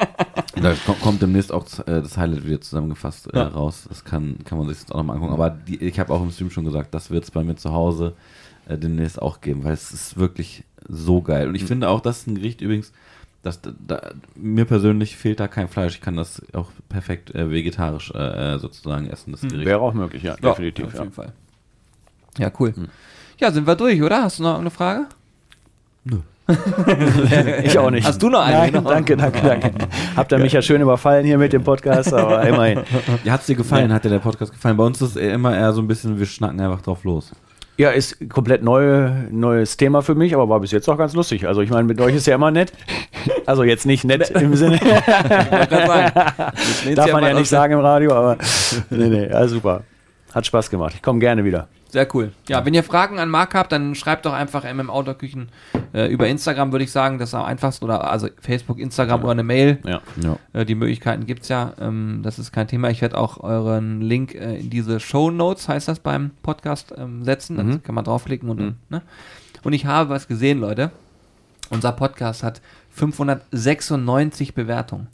Da kommt, demnächst auch äh, das Highlight wieder zusammengefasst äh, Ja. raus. Das kann, kann man sich jetzt auch nochmal angucken. Aber die, ich habe auch im Stream schon gesagt, das wird es bei mir zu Hause äh, demnächst auch geben, weil es ist wirklich so geil. Und ich finde auch, das ist ein Gericht übrigens, das, da, da, mir persönlich fehlt da kein Fleisch. Ich kann das auch perfekt äh, vegetarisch äh, äh, sozusagen essen, das Gericht. Wäre auch möglich, ja, Ja, definitiv. Auf Ja. jeden Fall. Ja, cool. Ja, sind wir durch, oder? Hast du noch eine Frage? Ich auch nicht. Hast du noch eine? Nein, danke, danke, danke. Habt ihr mich ja schön überfallen hier mit dem Podcast, aber immerhin. Ja, hat's dir gefallen? Hat dir der Podcast gefallen? Bei uns ist es immer eher so ein bisschen, wir schnacken einfach drauf los. Ja, ist komplett neue, neues Thema für mich, aber war bis jetzt auch ganz lustig. Also ich meine, mit euch ist ja immer nett. Also jetzt nicht nett im Sinne, darf man ja nicht sagen im Radio, aber nee, nee, ja, super. Hat Spaß gemacht. Ich komme gerne wieder. Sehr cool. Ja, wenn ihr Fragen an Marc habt, dann schreibt doch einfach MM Outdoor-Küchen äh, über Instagram, würde ich sagen. Das ist am einfachsten. Oder also Facebook, Instagram oder eine Mail. Ja. Ja. Äh, die Möglichkeiten gibt's ja. Ähm, das ist kein Thema. Ich werde auch euren Link äh, in diese Show Notes, heißt das beim Podcast, ähm, setzen. Dann kann man draufklicken und, Mhm. ne? und ich habe was gesehen, Leute. Unser Podcast hat 596 Bewertungen.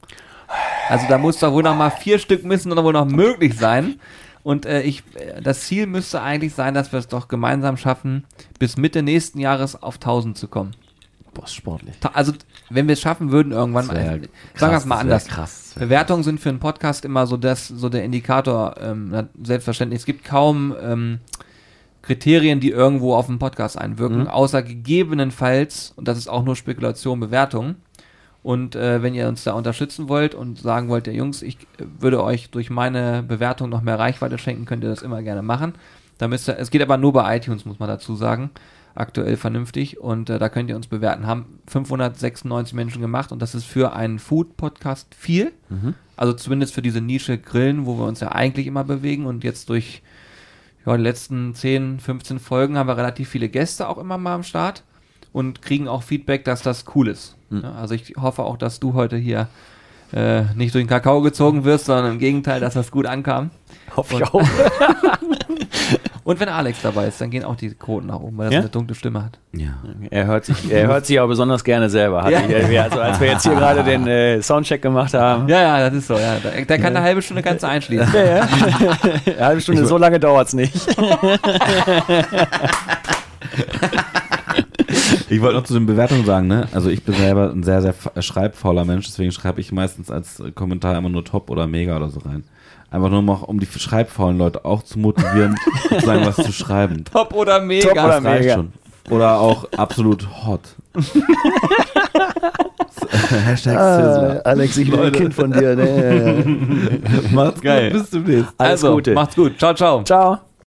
Also da muss doch wohl noch mal vier Stück müssen oder wohl noch möglich sein. Und äh, ich, äh, das Ziel müsste eigentlich sein, dass wir es doch gemeinsam schaffen, bis Mitte nächsten Jahres auf 1000 zu kommen. Boah, sportlich. Also, wenn wir es schaffen würden, irgendwann mal. krass, Sagen wir es mal anders. krass, Bewertungen sind für einen Podcast immer so das, so der Indikator, ähm, selbstverständlich. Es gibt kaum ähm, Kriterien, die irgendwo auf den Podcast einwirken, außer gegebenenfalls, und das ist auch nur Spekulation, Bewertung. Und äh, wenn ihr uns da unterstützen wollt und sagen wollt, ja Jungs, ich äh, würde euch durch meine Bewertung noch mehr Reichweite schenken, könnt ihr das immer gerne machen. Da müsst ihr, es geht aber nur bei iTunes, muss man dazu sagen. Aktuell vernünftig und äh, da könnt ihr uns bewerten. Haben 596 Menschen gemacht und das ist für einen Food-Podcast viel. Also zumindest für diese Nische Grillen, wo wir uns ja eigentlich immer bewegen und jetzt durch ja, die letzten 10, 15 Folgen haben wir relativ viele Gäste auch immer mal am Start und kriegen auch Feedback, dass das cool ist. Ja, also ich hoffe auch, dass du heute hier äh, nicht durch den Kakao gezogen wirst, sondern im Gegenteil, dass das gut ankam. Hoffe ich auch. Und wenn Alex dabei ist, dann gehen auch die Quoten nach oben, weil er Ja? so eine dunkle Stimme hat. Ja. Er hört sich, er hört sich auch besonders gerne selber. Ja. ich, also als wir jetzt hier gerade den äh, Soundcheck gemacht haben. Ja, ja, das ist so. Ja. Der, der kann eine halbe Stunde kannst du einschließen. Eine halbe Stunde, so lange dauert es nicht. Ich wollte noch zu den Bewertungen sagen, ne? Also ich bin selber ein sehr, sehr fa- schreibfauler Mensch, deswegen schreibe ich meistens als Kommentar immer nur top oder mega oder so rein. Einfach nur noch, um die schreibfaulen Leute auch zu motivieren, zu sagen, was zu schreiben. Top oder mega. Top oder mega. schon. Oder auch absolut hot. Hashtag Sizzler. Alex, ich bin ein Kind von dir. Ne? Macht's Geil. gut, bis demnächst. Alles also, Gute. macht's gut. Ciao, ciao. Ciao.